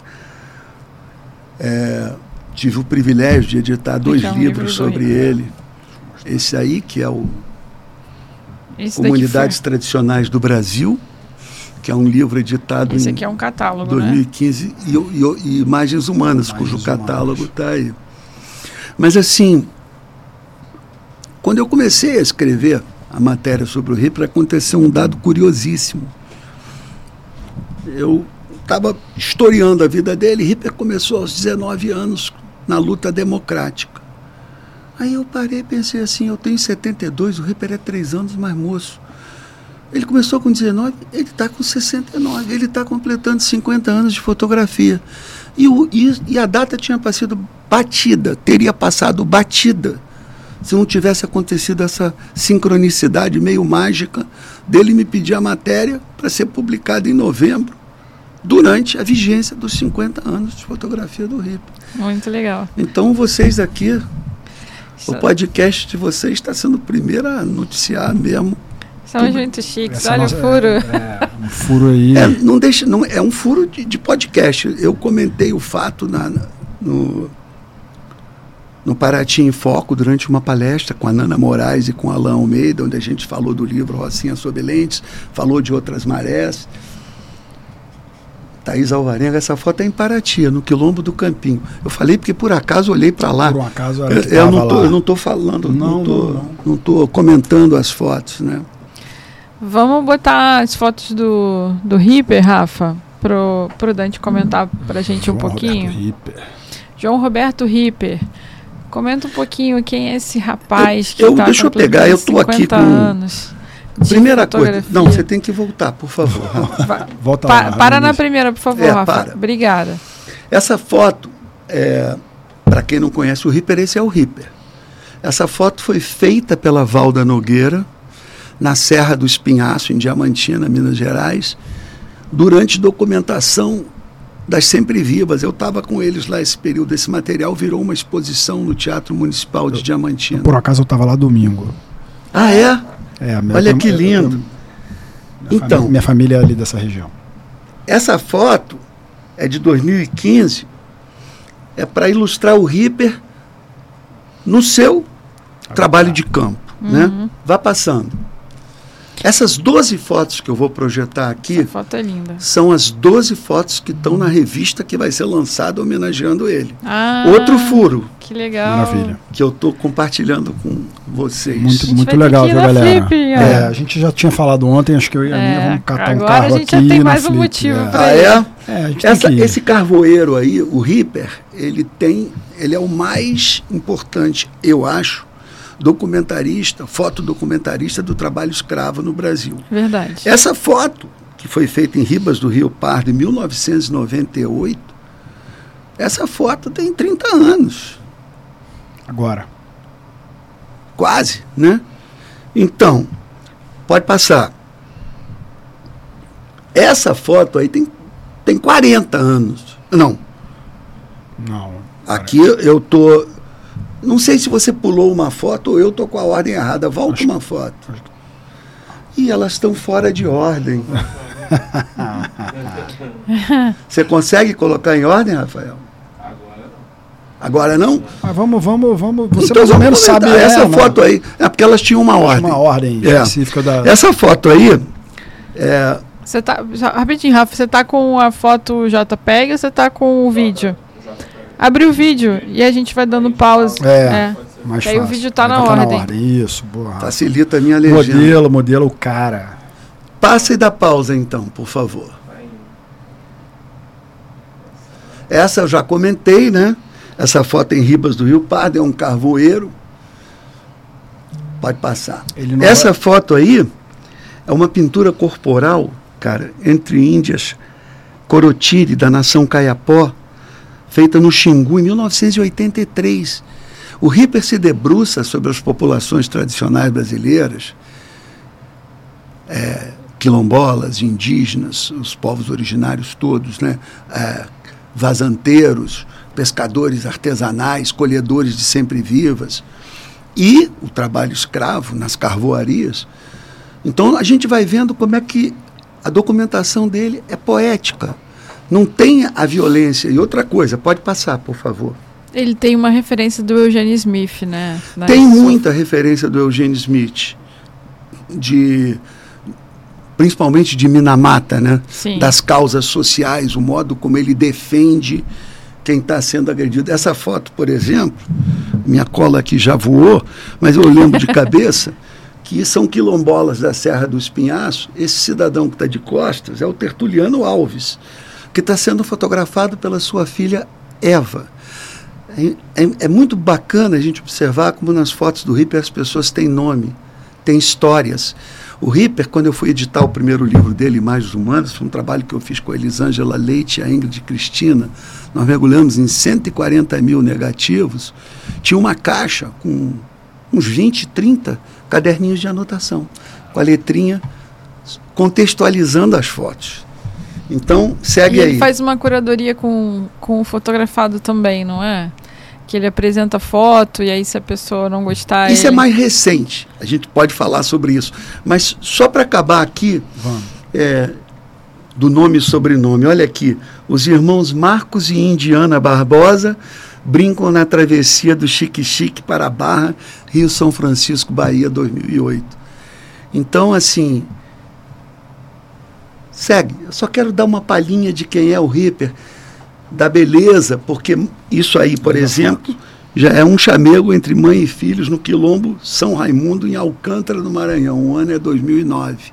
É, tive o privilégio de editar dois um livros sobre ele. Esse aí, que é o Esse Comunidades Tradicionais do Brasil, que é um livro editado Esse aqui é um catálogo, 2015, né? e, e, e Imagens Humanas, Imagens cujo catálogo está aí. Mas assim, quando eu comecei a escrever a matéria sobre o Ripper, aconteceu um dado curiosíssimo. Eu estava historiando a vida dele. Ripper começou aos 19 anos na luta democrática. Aí eu parei e pensei assim: eu tenho 72, o Ripper é três anos mais moço. Ele começou com 19, ele está com 69, ele está completando 50 anos de fotografia. E, o, e, e a data tinha sido batida, teria passado batida, se não tivesse acontecido essa sincronicidade meio mágica dele me pedir a matéria para ser publicada em novembro, durante a vigência dos 50 anos de fotografia do RIP. Muito legal. Então vocês aqui, Isso. o podcast de vocês está sendo o primeiro a noticiar mesmo são muito chiques, Essa olha nossa, o furo. É, é, um furo aí. É, não deixa, não, é um furo de, de podcast. Eu comentei o fato na, no, no Paraty em Foco durante uma palestra com a Nana Moraes e com a Alain Almeida, onde a gente falou do livro Rocinha sobre Lentes, falou de outras marés. Thaís Alvarenga, essa foto é em Paraty, no quilombo do Campinho. Eu falei porque por acaso olhei para lá. Por um acaso era eu, eu, não tô, eu não estou falando, não estou não, comentando as fotos, né? Vamos botar as fotos do, do Ripper, Rafa, pro, pro Dante comentar pra gente João um pouquinho. Roberto Ripper. João Roberto Ripper. Comenta um pouquinho quem é esse rapaz que eu, tá Deixa eu pegar, eu tô aqui com... Anos primeira coisa. Não, você tem que voltar, por favor. Volta pa, lá. Para na primeira, por favor, é, Rafa. Para. Obrigada. Essa foto, é, para quem não conhece o Ripper, esse é o Ripper. Essa foto foi feita pela Valda Nogueira, na Serra do Espinhaço, em Diamantina, Minas Gerais, durante documentação das Sempre Vivas. Eu estava com eles lá esse período. Esse material virou uma exposição no Teatro Municipal de Diamantina. Por acaso eu estava lá domingo. Ah, é? é Olha que lindo. minha então, família, minha família é ali dessa região. Essa foto é de 2015. É para ilustrar o Ripper no seu trabalho de campo. Né? Uhum. Né? Vá passando. Essas 12 fotos que eu vou projetar aqui Essa foto é linda. são as 12 fotos que estão na revista que vai ser lançada homenageando ele. Ah, Outro furo. Que legal. Maravilha. Que eu estou compartilhando com vocês. Muito, muito legal, viu, galera? Flip, é, a gente já tinha falado ontem, acho que eu e a Aninha é, vamos catar um carro aqui. Agora a gente já tem mais um Flip, motivo é. Ah, é? é Essa, esse carvoeiro aí, o Ripper, ele tem. Ele é o mais importante, eu acho, documentarista, fotodocumentarista do trabalho escravo no Brasil. Verdade. Essa foto, que foi feita em Ribas do Rio Pardo em 1998, essa foto tem 30 anos. Agora. Quase, né? Então, pode passar. Essa foto aí tem, tem 40 anos. Não. Não. Aqui eu tô não sei se você pulou uma foto ou eu estou com a ordem errada. Volta uma foto. E elas estão fora de ordem. você consegue colocar em ordem, Rafael? Agora não? Mas vamos, vamos, vamos. Você então, mais ou menos sabe essa é, foto aí. É porque elas tinham uma ordem. Uma ordem é. específica da. Essa foto aí. É... Você tá. Rapidinho, Rafa, você tá com a foto JPEG ou você tá com o vídeo? Abre o vídeo e a gente vai dando pausa. É. é. Mais aí fácil. o vídeo está na, tá ordem. na ordem. Isso, boa. Facilita a minha legenda. Modelo, modelo, o cara. Passa e dá pausa então, por favor. Essa eu já comentei, né? Essa foto em Ribas do Rio Pardo é um carvoeiro. Pode passar. Essa vai... foto aí é uma pintura corporal, cara, entre índias, Corotiri, da nação Caiapó, feita no Xingu em 1983. O Ripper se debruça sobre as populações tradicionais brasileiras, é, quilombolas, indígenas, os povos originários todos, né? É, vazanteiros, pescadores artesanais, colhedores de sempre-vivas, e o trabalho escravo nas carvoarias. Então a gente vai vendo como é que a documentação dele é poética, não tem a violência. E outra coisa, pode passar, por favor. Ele tem uma referência do Eugênio Smith, né? tem muita referência do Eugênio Smith, de principalmente de Minamata, né? Sim. Das causas sociais, o modo como ele defende quem está sendo agredido. Essa foto, por exemplo, minha cola aqui já voou, mas eu lembro de cabeça que são quilombolas da Serra do Espinhaço. Esse cidadão que está de costas é o Tertuliano Alves, que está sendo fotografado pela sua filha Eva. É, é, é, muito bacana a gente observar como nas fotos do Ripper as pessoas têm nome, têm histórias. O Ripper, quando eu fui editar o primeiro livro dele, Imagens Humanas, foi um trabalho que eu fiz com a Elisângela Leite e a Ingrid Cristina. Nós mergulhamos em 140 mil negativos. Tinha uma caixa com uns 20, 30 caderninhos de anotação, com a letrinha contextualizando as fotos. Então, segue e aí. Ele faz uma curadoria com, com o fotografado também, não é? Que ele apresenta foto e aí se a pessoa não gostar. Isso ele... é mais recente. A gente pode falar sobre isso. Mas só para acabar aqui, é, do nome e sobrenome, olha aqui. Os irmãos Marcos e Indiana Barbosa brincam na travessia do Chique Chique para a Barra, Rio São Francisco, Bahia, 2008. Então, assim, segue. Eu só quero dar uma palhinha de quem é o Ripper, da beleza, porque isso aí, por exemplo, já é um chamego entre mãe e filhos no Quilombo São Raimundo, em Alcântara, no Maranhão. O ano é 2009.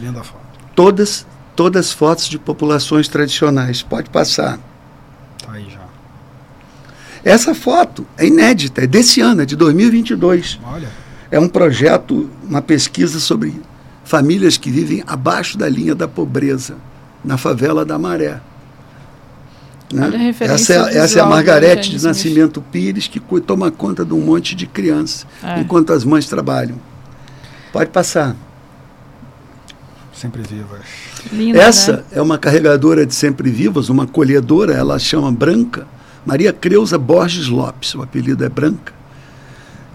Linda foto. Todas, todas fotos de populações tradicionais. Pode passar. Tá aí já. Essa foto é inédita, é desse ano, é de 2022. Olha. É um projeto, uma pesquisa sobre famílias que vivem abaixo da linha da pobreza, na favela da Maré. Né? Essa é, essa é a Margarete de Nascimento Pires, que toma conta de um monte de crianças, é. enquanto as mães trabalham. Pode passar. Sempre vivas. Linda, essa né? é uma carregadora de sempre vivas, uma colhedora, ela chama Branca Maria Creuza Borges Lopes, o apelido é Branca,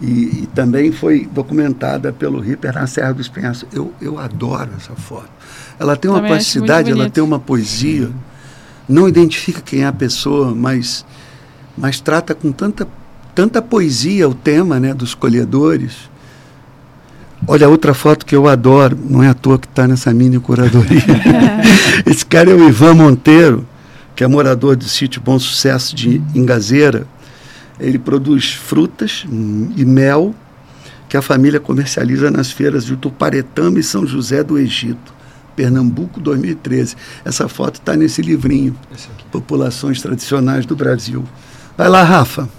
e, e também foi documentada pelo Ripper na Serra do Espinhaço. Eu, eu adoro essa foto. Ela tem uma também plasticidade, ela tem uma poesia, não identifica quem é a pessoa, mas, mas trata com tanta, tanta poesia o tema né, dos colhedores. Olha, outra foto que eu adoro, não é à toa que está nessa mini curadoria. Esse cara é o Ivan Monteiro que é morador do sítio Bom Sucesso de Ingazeira, ele produz frutas e mel que a família comercializa nas feiras de Tuparetama e São José do Egito, Pernambuco 2013. Essa foto está nesse livrinho, Populações Tradicionais do Brasil. Vai lá, Rafa.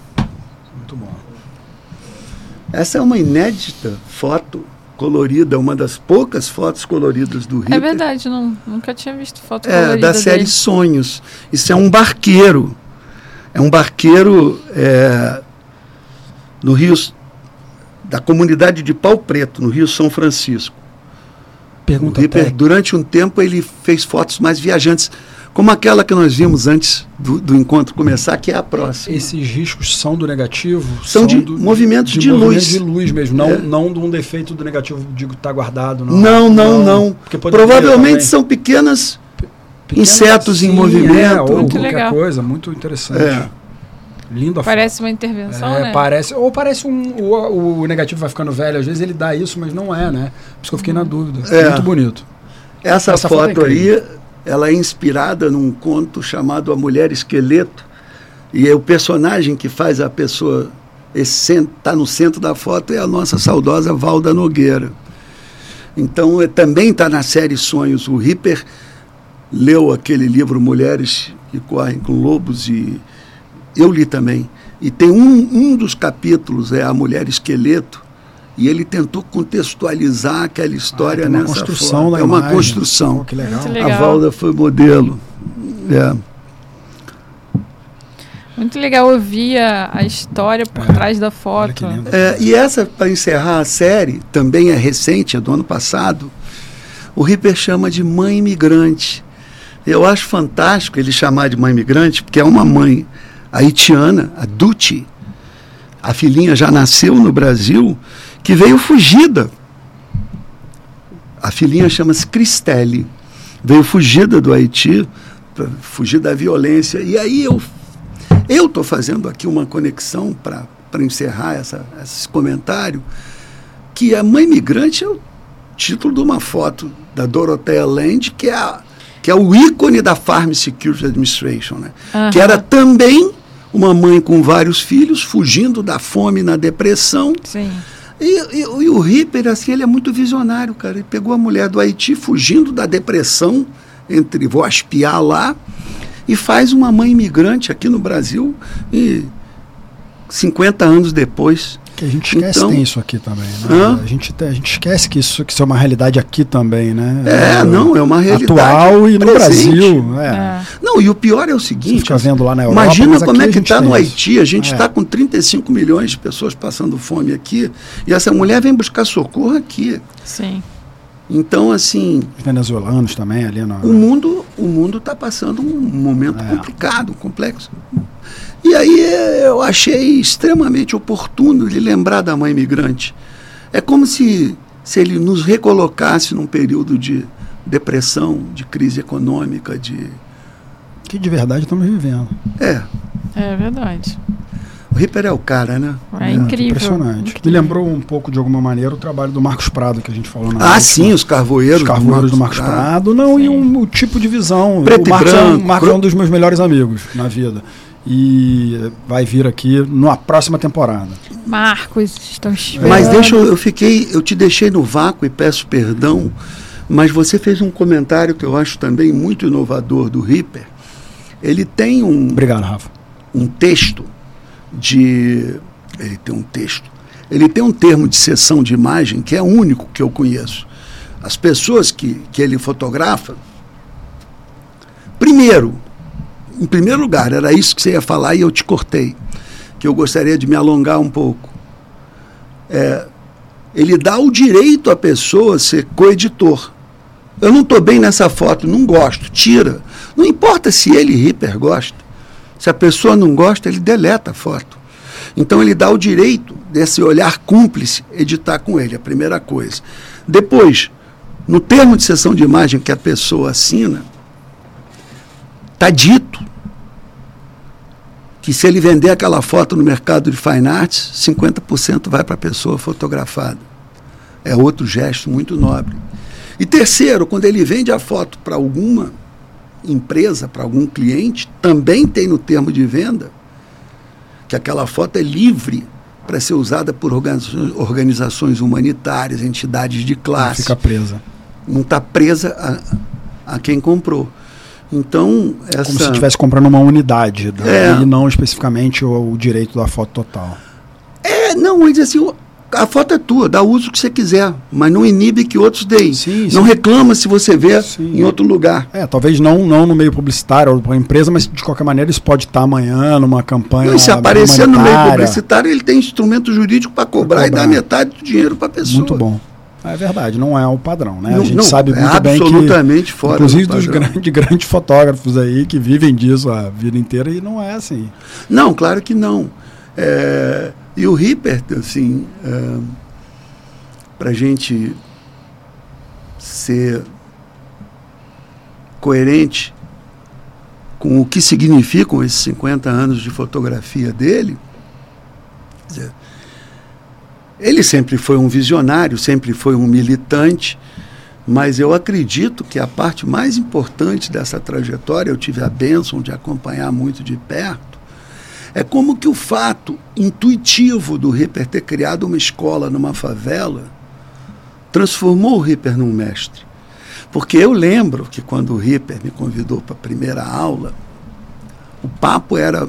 Muito bom. Essa é uma inédita foto colorida, uma das poucas fotos coloridas do Hitler. É verdade, não, nunca tinha visto foto é, colorida da série dele. Sonhos. Isso é um barqueiro. É um barqueiro é, no Rio da comunidade de Pau Preto, no Rio São Francisco. Pergunta Hitler, durante um tempo ele fez fotos mais viajantes como aquela que nós vimos antes do, do, encontro começar, que é a próxima. Esses riscos são do negativo? São, são de do, movimentos de, de, luz. de luz mesmo, não, é. não de um defeito do negativo, digo, está guardado. Não, não, não. não. Provavelmente são pequenas, Pequenas, insetos sim, em movimento. É, ou muito qualquer legal. coisa, muito interessante. É. Lindo Parece uma intervenção, é, né? Parece, ou parece um. O, o, negativo vai ficando velho, às vezes ele dá isso, mas não é, né? Por isso que eu fiquei na dúvida. É. Muito bonito. Essa, Essa foto, foto é aí ela é inspirada num conto chamado A Mulher Esqueleto, e é o personagem que faz a pessoa está no centro da foto é a nossa saudosa Valda Nogueira. Então, é, também está na série Sonhos. O Ripper leu aquele livro Mulheres que Correm com Lobos e eu li também. E tem um, um dos capítulos, é A Mulher Esqueleto, e ele tentou contextualizar aquela história ah, é uma nessa construção forma. Da é uma imagem. construção. Oh, que legal. legal. A Valda foi modelo. É. Muito legal ouvir a, a história por é. trás da foto. É, e essa, para encerrar a série, também é recente, é do ano passado. O Ripper chama de mãe imigrante. Eu acho fantástico ele chamar de mãe imigrante, porque é uma mãe haitiana, a Duti. A filhinha já nasceu no Brasil que veio fugida. A filhinha chama-se Cristelle. Veio fugida do Haiti, para fugir da violência. E aí eu eu estou fazendo aqui uma conexão para encerrar essa, esse comentário, que a Mãe Migrante é o título de uma foto da Dorothea Land, que é a, que é o ícone da Farm Security Administration, né? Uhum. que era também uma mãe com vários filhos, fugindo da fome na depressão. Sim. E, e, e, o Ripper, assim, ele é muito visionário, cara. Ele pegou a mulher do Haiti fugindo da depressão, entre vou aspiar lá, e faz uma mãe imigrante aqui no Brasil, e 50 anos depois, que a gente esquece então, tem isso aqui também, né? A gente, a gente esquece que isso, que isso é uma realidade aqui também, né? É, é não, é uma realidade atual e no Brasil. É. é. Não, e o pior é o seguinte: fica vendo lá na Europa, imagina como é que está no Haiti. A gente está é. com 35 milhões de pessoas passando fome aqui e essa mulher vem buscar socorro aqui. Sim. Então, assim. Os venezuelanos também ali no. O mundo o mundo está passando um momento é. complicado, complexo. E aí eu achei extremamente oportuno de lembrar da mãe imigrante. É como se, se ele nos recolocasse num período de depressão, de crise econômica, de. Que de verdade estamos vivendo. É. É verdade. O Ripper é o cara, né? É, é incrível. Impressionante. Incrível. Me lembrou um pouco, de alguma maneira, o trabalho do Marcos Prado, que a gente falou na Ah, sim, os carvoeiros. Os carvoeiros do Marcos, do Marcos Prado. Não, sim. e um, o tipo de visão. Preto o Marcos, branco, é, um, Marcos é um dos meus melhores amigos na vida e vai vir aqui na próxima temporada. Marcos, estão esperando. Mas deixa eu, eu fiquei, eu te deixei no vácuo e peço perdão, mas você fez um comentário que eu acho também muito inovador do Ripper. Ele tem um Obrigado, Rafa. Um texto de ele tem um texto. Ele tem um termo de sessão de imagem que é único que eu conheço. As pessoas que, que ele fotografa, primeiro, em primeiro lugar, era isso que você ia falar e eu te cortei, que eu gostaria de me alongar um pouco. É, ele dá o direito à pessoa ser coeditor. Eu não estou bem nessa foto, não gosto, tira. Não importa se ele, Ripper, gosta. Se a pessoa não gosta, ele deleta a foto. Então ele dá o direito desse olhar cúmplice editar com ele, a primeira coisa. Depois, no termo de sessão de imagem que a pessoa assina, está dito que se ele vender aquela foto no mercado de fine arts, 50% vai para a pessoa fotografada. É outro gesto muito nobre. E terceiro, quando ele vende a foto para alguma empresa, para algum cliente, também tem no termo de venda que aquela foto é livre para ser usada por organizações humanitárias, entidades de classe. Não fica presa. Não está presa a, a quem comprou. Então, essa... Como se estivesse comprando uma unidade, né? é. e não especificamente o, o, direito da foto total. É, não, ele diz assim, a foto é tua, dá o uso que você quiser, mas não inibe que outros deem. Sim, não sim. reclama se você vê sim. em outro lugar. É, talvez não, não no meio publicitário ou para a empresa, mas de qualquer maneira isso pode estar amanhã numa campanha. Não, se aparecer no meio publicitário, ele tem instrumento jurídico para cobrar, cobrar, e dar metade do dinheiro para a pessoa. Muito bom. É verdade, não é o padrão, né? Não, a gente não, sabe é muito é bem que, absolutamente fora inclusive do dos grandes, grandes fotógrafos aí que vivem disso a vida inteira e não é assim. Não, claro que não. É, e o Ripper, assim, é, para a gente ser coerente com o que significam esses 50 anos de fotografia dele, dizer, ele sempre foi um visionário, sempre foi um militante, mas eu acredito que a parte mais importante dessa trajetória, eu tive a bênção de acompanhar muito de perto, é como que o fato intuitivo do Ripper ter criado uma escola numa favela transformou o Ripper num mestre. Porque eu lembro que quando o Ripper me convidou para a primeira aula, o papo era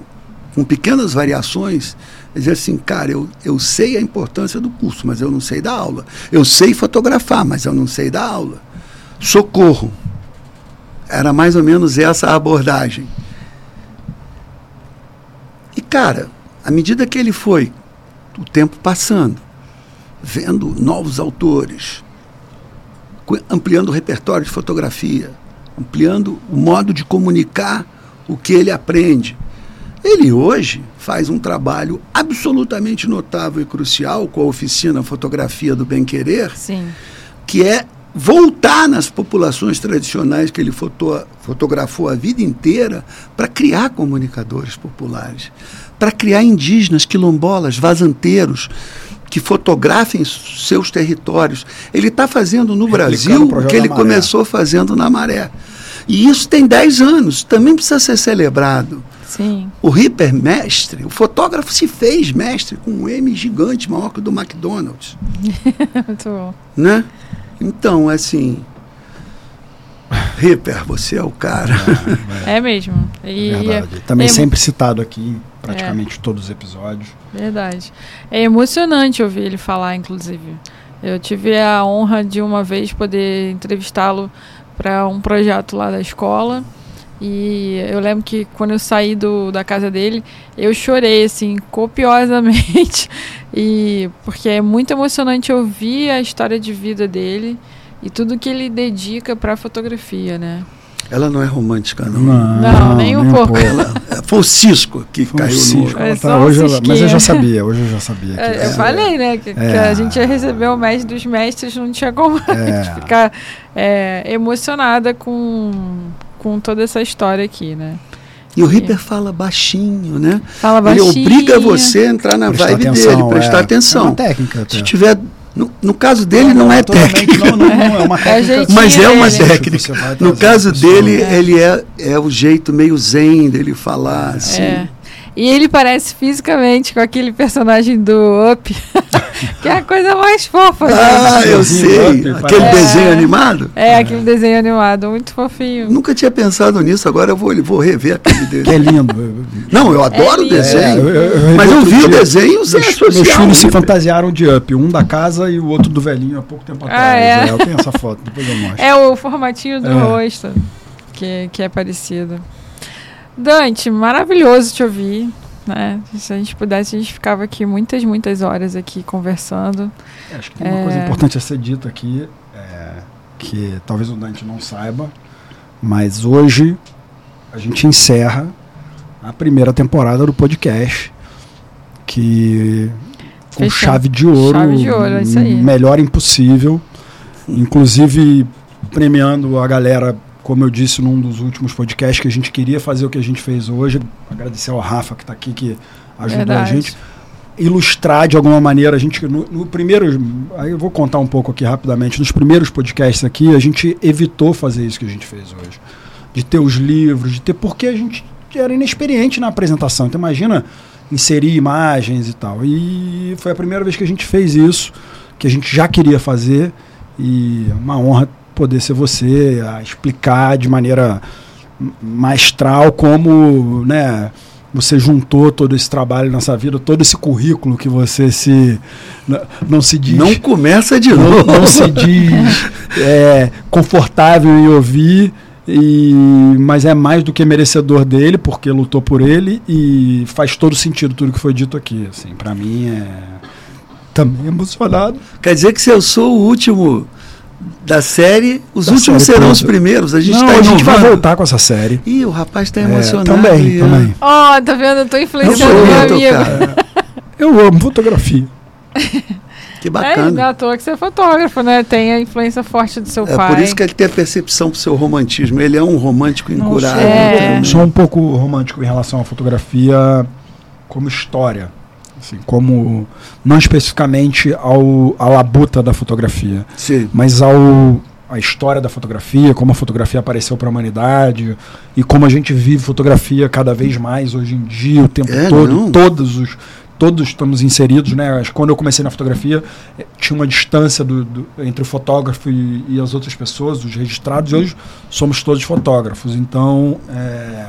com pequenas variações, dizer assim, cara, eu, eu sei a importância do curso, mas eu não sei da aula. Eu sei fotografar, mas eu não sei da aula. Socorro. Era mais ou menos essa a abordagem. E, cara, à medida que ele foi, o tempo passando, vendo novos autores, ampliando o repertório de fotografia, ampliando o modo de comunicar o que ele aprende, ele hoje faz um trabalho absolutamente notável e crucial com a oficina Fotografia do Bem Querer, Sim. que é voltar nas populações tradicionais que ele foto, fotografou a vida inteira para criar comunicadores populares, para criar indígenas, quilombolas, vazanteiros que fotografem seus territórios. Ele está fazendo no Brasil o que ele começou fazendo na Maré. E isso tem 10 anos, também precisa ser celebrado. Sim. O Ripper mestre, o fotógrafo se fez mestre com um M gigante maior que o do McDonald's. Muito bom. Né? Então, assim. Ripper, você é o cara. É, é mesmo. E, Verdade. Também é, sempre citado aqui em praticamente é. todos os episódios. Verdade. É emocionante ouvir ele falar, inclusive. Eu tive a honra de uma vez poder entrevistá-lo para um projeto lá da escola. E eu lembro que quando eu saí do, da casa dele, eu chorei assim copiosamente. e porque é muito emocionante ouvir a história de vida dele e tudo que ele dedica para a fotografia, né? Ela não é romântica, não. Não, não nem, nem um pouco. Ela, foi o Cisco que foi caiu Cisco. no. É tá, hoje ela, mas eu já sabia, hoje eu já sabia. Que é, eu falei, né? Que, é. que, a gente ia receber o mestre dos mestres, não tinha como é. ficar é, emocionada com, com toda essa história aqui, né? E o Ripper fala baixinho, né? Fala baixinho. Ele obriga você a entrar na prestar vibe atenção, dele, prestar é. atenção. É uma técnica. Até. Se tiver no, no, caso dele não, não é técnica. Não, não, não, é uma é técnica. mas é uma técnica. No caso dele, é. ele é, é o jeito meio zen dele falar, assim. É. E ele parece fisicamente com aquele personagem do Up, que é a coisa mais fofa. Ah, eu sei. aquele é, desenho animado? É, aquele desenho animado, muito fofinho. Nunca tinha pensado nisso, agora eu vou, vou rever aquele desenho. Que é lindo. Não, eu adoro é o desenho. É, eu, eu, mas eu vi o desenho Zé meus, social. Meus filhos se fantasiaram de Up, um da casa e o outro do velhinho há pouco tempo ah, atrás. Ah, é? eu tenho essa foto, depois eu mostro. É o formatinho do é. rosto que, que é parecido. Dante, maravilhoso te ouvir. Né? Se a gente pudesse, a gente ficava aqui muitas, muitas horas aqui conversando. É, acho que tem uma é... coisa importante a ser dita aqui, é, que talvez o Dante não saiba, mas hoje a gente encerra a primeira temporada do podcast, que com chave de ouro, chave de ouro é melhor impossível, inclusive premiando a galera como eu disse num dos últimos podcasts, que a gente queria fazer o que a gente fez hoje. Agradecer ao Rafa que está aqui, que ajudou Verdade. a gente. Ilustrar de alguma maneira, a gente. No, no, primeiro. Aí eu vou contar um pouco aqui rapidamente. Nos primeiros podcasts aqui, a gente evitou fazer isso que a gente fez hoje. De ter os livros, de ter. Porque a gente era inexperiente na apresentação. Então imagina inserir imagens e tal. E foi a primeira vez que a gente fez isso, que a gente já queria fazer. E é uma honra poder ser você, a explicar de maneira maestral como, né, você juntou todo esse trabalho nessa vida, todo esse currículo que você se não se diz não começa de novo. não, não se diz é, confortável em ouvir e mas é mais do que merecedor dele porque lutou por ele e faz todo sentido tudo que foi dito aqui assim. Para mim é também emocionado. Quer dizer que se eu sou o último da série, os da últimos série serão os primeiros. A gente, não, tá, a gente vai voltar com essa série. Ih, o rapaz está é, emocionado. também, e, também. Ó, oh, tá vendo? Eu tô influenciando eu meu amigo. É, eu amo fotografia. Que bacana. É, não é à toa que você é fotógrafo, né? Tem a influência forte do seu é, pai. É por isso que ele tem a percepção pro seu romantismo. Ele é um romântico incurável. É. Sou um pouco romântico em relação à fotografia como história. Assim, como não especificamente ao, à labuta da fotografia, Sim. mas ao a história da fotografia, como a fotografia apareceu para a humanidade e como a gente vive fotografia cada vez mais hoje em dia, o tempo é, todo, não. todos os todos estamos inseridos, né? Quando eu comecei na fotografia, eh, tinha uma distância do, do, entre o fotógrafo e, e, as outras pessoas, os registrados, e hoje somos todos fotógrafos. Então, é,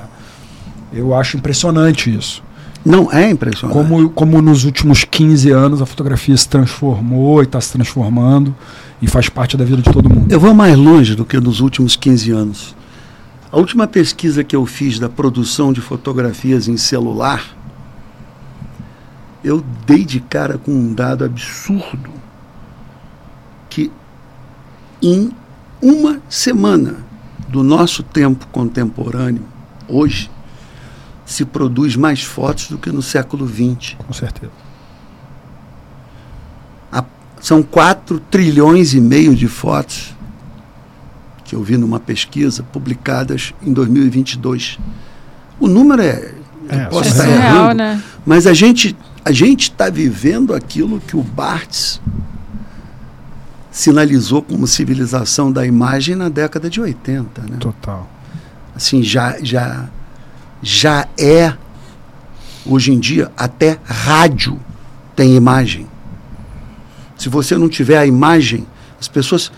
eu acho impressionante isso. Não é impressionante. Como, como nos últimos 15 anos a fotografia se transformou e está se transformando e faz parte da vida de todo mundo. Eu vou mais longe do que nos últimos 15 anos. A última pesquisa que eu fiz da produção de fotografias em celular, eu dei de cara com um dado absurdo que em uma semana do nosso tempo contemporâneo, hoje, se produz mais fotos do que no século XX. Com certeza. A, são 4 trilhões e meio de fotos que eu vi numa pesquisa publicadas em 2022. O número é, é posso estar errando, real, né? mas a gente a gente está vivendo aquilo que o Barthes sinalizou como civilização da imagem na década de 80, né? Total. assim, já, já, já é, hoje em dia, até rádio tem imagem. Se você não tiver a imagem, as pessoas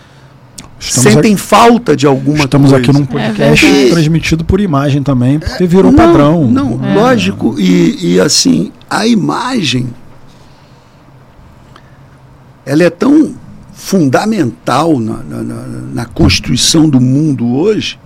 Estamos sentem falta de alguma estamos coisa. Estamos aqui num podcast é transmitido por imagem também, porque virou não, padrão. Não, é. lógico. E, e assim, a imagem ela é tão fundamental na, na, na, constituição do mundo hoje,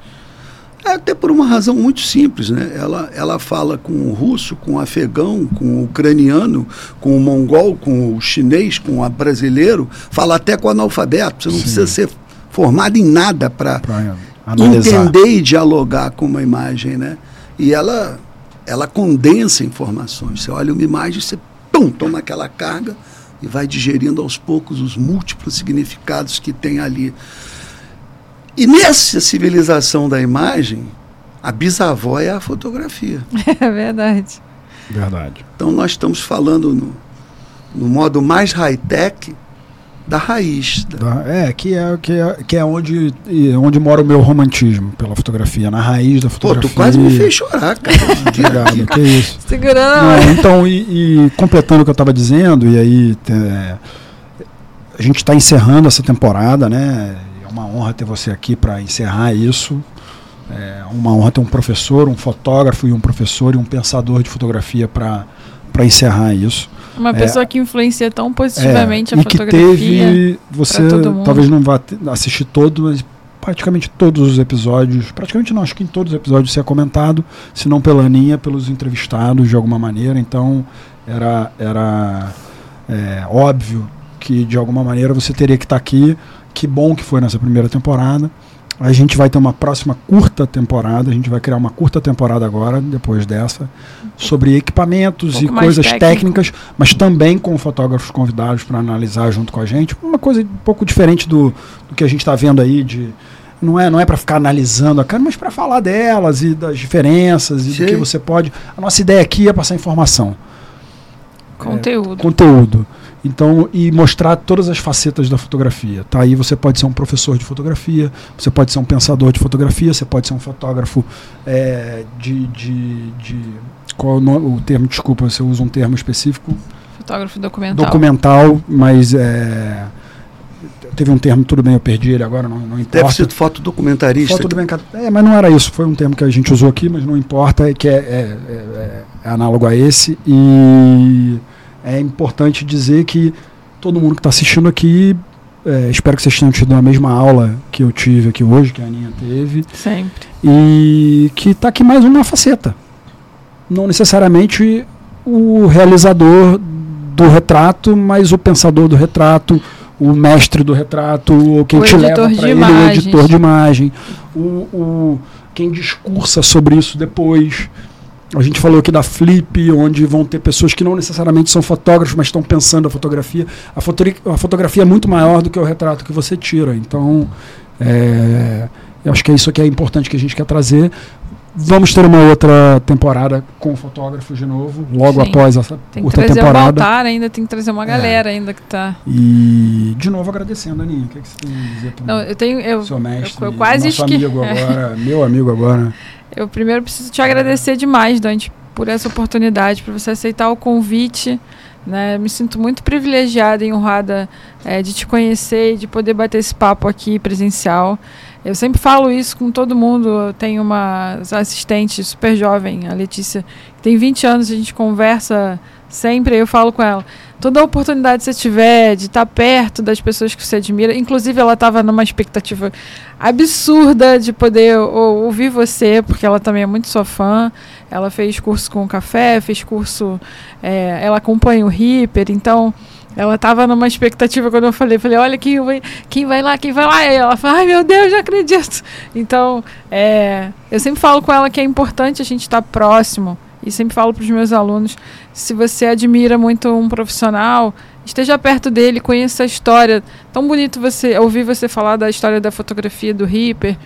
até por uma razão muito simples. Né? Ela, ela fala com o russo, com o afegão, com o ucraniano, com o mongol, com o chinês, com o brasileiro, fala até com o analfabeto. Você não Sim. precisa ser formado em nada para entender e dialogar com uma imagem. Né? E ela, ela condensa informações. Você olha uma imagem, você pum, toma aquela carga e vai digerindo aos poucos os múltiplos significados que tem ali. E nessa civilização da imagem, a bisavó é a fotografia. É verdade. Verdade. Então nós estamos falando no, no modo mais high-tech da raiz. Da, é, que é, que é, que é onde, onde mora o meu romantismo pela fotografia, na raiz da fotografia. Pô, tu quase me fez chorar, cara. Obrigado, que isso. Segurando. então, e, e, completando o que eu estava dizendo, e aí é, a gente está encerrando essa temporada, né? Uma honra ter você aqui para encerrar isso. É uma honra ter um professor, um fotógrafo e um professor e um pensador de fotografia para encerrar isso. Uma é, pessoa é, que influencia tão positivamente é, a e fotografia. Que teve, você talvez não vá assistir todo, mas praticamente todos os episódios, praticamente não, acho que em todos os episódios você é comentado, se não pela Aninha, pelos entrevistados de alguma maneira. Então era, era é, óbvio que de alguma maneira você teria que estar tá aqui. Que bom que foi nessa primeira temporada. A gente vai ter uma próxima curta temporada, a gente vai criar uma curta temporada agora, depois dessa, sobre equipamentos um e coisas técnico. técnicas, mas também com fotógrafos convidados para analisar junto com a gente. Uma coisa um pouco diferente do, do que a gente está vendo aí de. Não é, não é para ficar analisando a cara, mas para falar delas e das diferenças e Sim. do que você pode. A nossa ideia aqui é passar informação. Conteúdo. É, conteúdo. Então, e mostrar todas as facetas da fotografia. Tá aí você pode ser um professor de fotografia, você pode ser um pensador de fotografia, você pode ser um fotógrafo é, de, de, de, Qual é o, o, termo? Desculpa, você usa um termo específico. Fotógrafo documental. Documental, mas é, teve um termo, tudo bem, eu perdi ele agora, não, não importa. Deve ser fotodocumentarista. Fotodocumentarista. É, mas não era isso, foi um termo que a gente usou aqui, mas não importa, é que é, é, é, é análogo a esse. E é importante dizer que todo mundo que está assistindo aqui, é, espero que vocês tenham tido a mesma aula que eu tive aqui hoje, que a Aninha teve. Sempre. E que está aqui mais uma faceta. Não necessariamente o realizador do retrato, mas o pensador do retrato, o mestre do retrato, ou quem o te leva para ele, o editor de imagem, o, o, quem discursa sobre isso depois. A gente falou aqui da Flip, onde vão ter pessoas que não necessariamente são fotógrafos, mas estão pensando a fotografia. A, foto a fotografia é muito maior do que o retrato que você tira. Então, é, eu acho que é isso que é importante que a gente quer trazer. Vamos ter uma outra temporada com fotógrafos de novo, logo Sim. após essa tem outra que trazer temporada. O Baltar ainda tem que trazer uma é. galera é. ainda que está. E de novo agradecendo, Aninha. O que, é que você tem a dizer para Não, eu tenho eu, seu mestre, eu, eu quase esque... amigo agora, meu amigo agora. Eu primeiro preciso te agradecer demais, Dante, por essa oportunidade, por você aceitar o convite. Né? Me sinto muito privilegiada e honrada é, de te conhecer e de poder bater esse papo aqui presencial. Eu sempre falo isso com todo mundo. Eu tenho uma assistente super jovem, a Letícia, que tem 20 anos, a gente conversa sempre. Eu falo com ela: toda oportunidade que você tiver de estar perto das pessoas que você admira. Inclusive, ela estava numa expectativa absurda de poder ou, ouvir você, porque ela também é muito sua fã. Ela fez curso com o café, fez curso. É, ela acompanha o Reaper, então. Ela estava numa expectativa quando eu falei, falei, olha quem vai, quem vai lá, quem vai lá. E ela falou, ai meu Deus, já acredito. Então, é, eu sempre falo com ela que é importante a gente estar próximo e sempre falo para os meus alunos: se você admira muito um profissional, esteja perto dele, conheça a história. Tão bonito você ouvir você falar da história da fotografia do Ripper,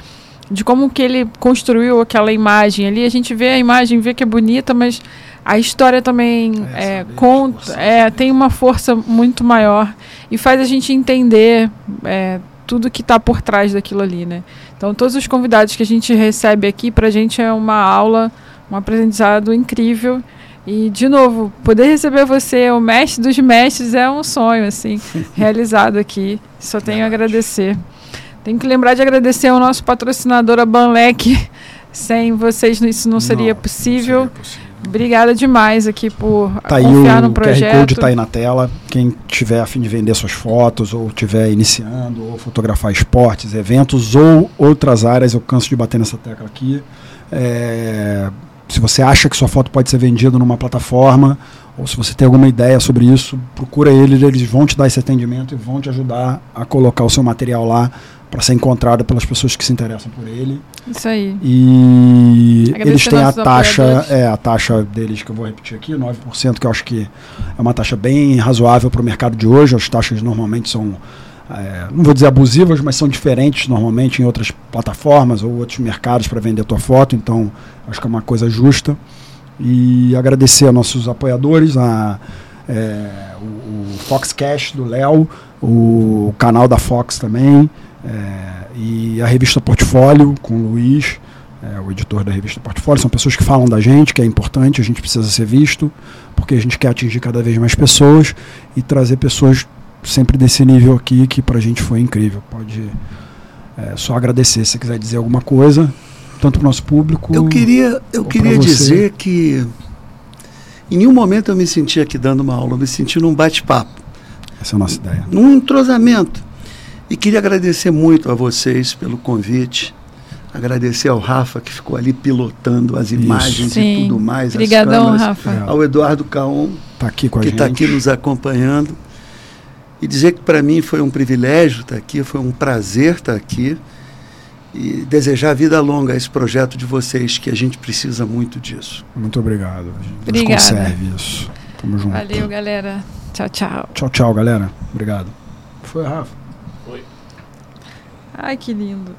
de como que ele construiu aquela imagem ali. A gente vê a imagem, vê que é bonita, mas a história também é, é conta, é, tem uma força muito maior e faz a gente entender é, tudo que está por trás daquilo ali, né? Então, todos os convidados que a gente recebe aqui, para a gente é uma aula, um aprendizado incrível. E, de novo, poder receber você, o mestre dos mestres, é um sonho, assim, realizado aqui. Só tenho a agradecer. Tenho que lembrar de agradecer ao nosso patrocinador, a Banlec. Sem vocês isso não seria não, possível. Não seria possível. Obrigada demais aqui por tá confiar aí o no projeto. O QR Code está aí na tela. Quem tiver a fim de vender suas fotos, ou tiver iniciando, ou fotografar esportes, eventos ou outras áreas, eu canso de bater nessa tecla aqui. É, se você acha que sua foto pode ser vendida numa plataforma, ou se você tem alguma ideia sobre isso, procura eles, eles vão te dar esse atendimento e vão te ajudar a colocar o seu material lá para ser encontrado pelas pessoas que se interessam por ele. Isso aí. E eles têm a taxa, é a taxa deles que eu vou repetir aqui, 9%, que eu acho que é uma taxa bem razoável para o mercado de hoje. As taxas normalmente são é, não vou dizer abusivas, mas são diferentes normalmente em outras plataformas ou outros mercados para vender a tua foto, então acho que é uma coisa justa. E agradecer a nossos apoiadores, a, é, o, o Fox Cash do Léo, o canal da Fox também, é, e a revista Portfólio com o Luiz, é, o editor da revista Portfólio. São pessoas que falam da gente, que é importante, a gente precisa ser visto, porque a gente quer atingir cada vez mais pessoas e trazer pessoas sempre desse nível aqui, que para a gente foi incrível. Pode é, só agradecer se quiser dizer alguma coisa, tanto para o nosso público. Eu queria, eu queria dizer que em nenhum momento eu me senti aqui dando uma aula, eu me senti num bate-papo. Essa é a nossa ideia. Num entrosamento. E queria agradecer muito a vocês pelo convite. Agradecer ao Rafa, que ficou ali pilotando as imagens e tudo mais. Obrigadão, Rafa. Ao Eduardo Caon, tá aqui com a que está aqui nos acompanhando. E dizer que para mim foi um privilégio estar tá aqui, foi um prazer estar tá aqui. E desejar vida longa a esse projeto de vocês, que a gente precisa muito disso. Muito obrigado. Deus conserve isso. Tamo junto. Valeu, galera. Tchau, tchau. Tchau, tchau, galera. Obrigado. Foi, Rafa. Ai, que lindo.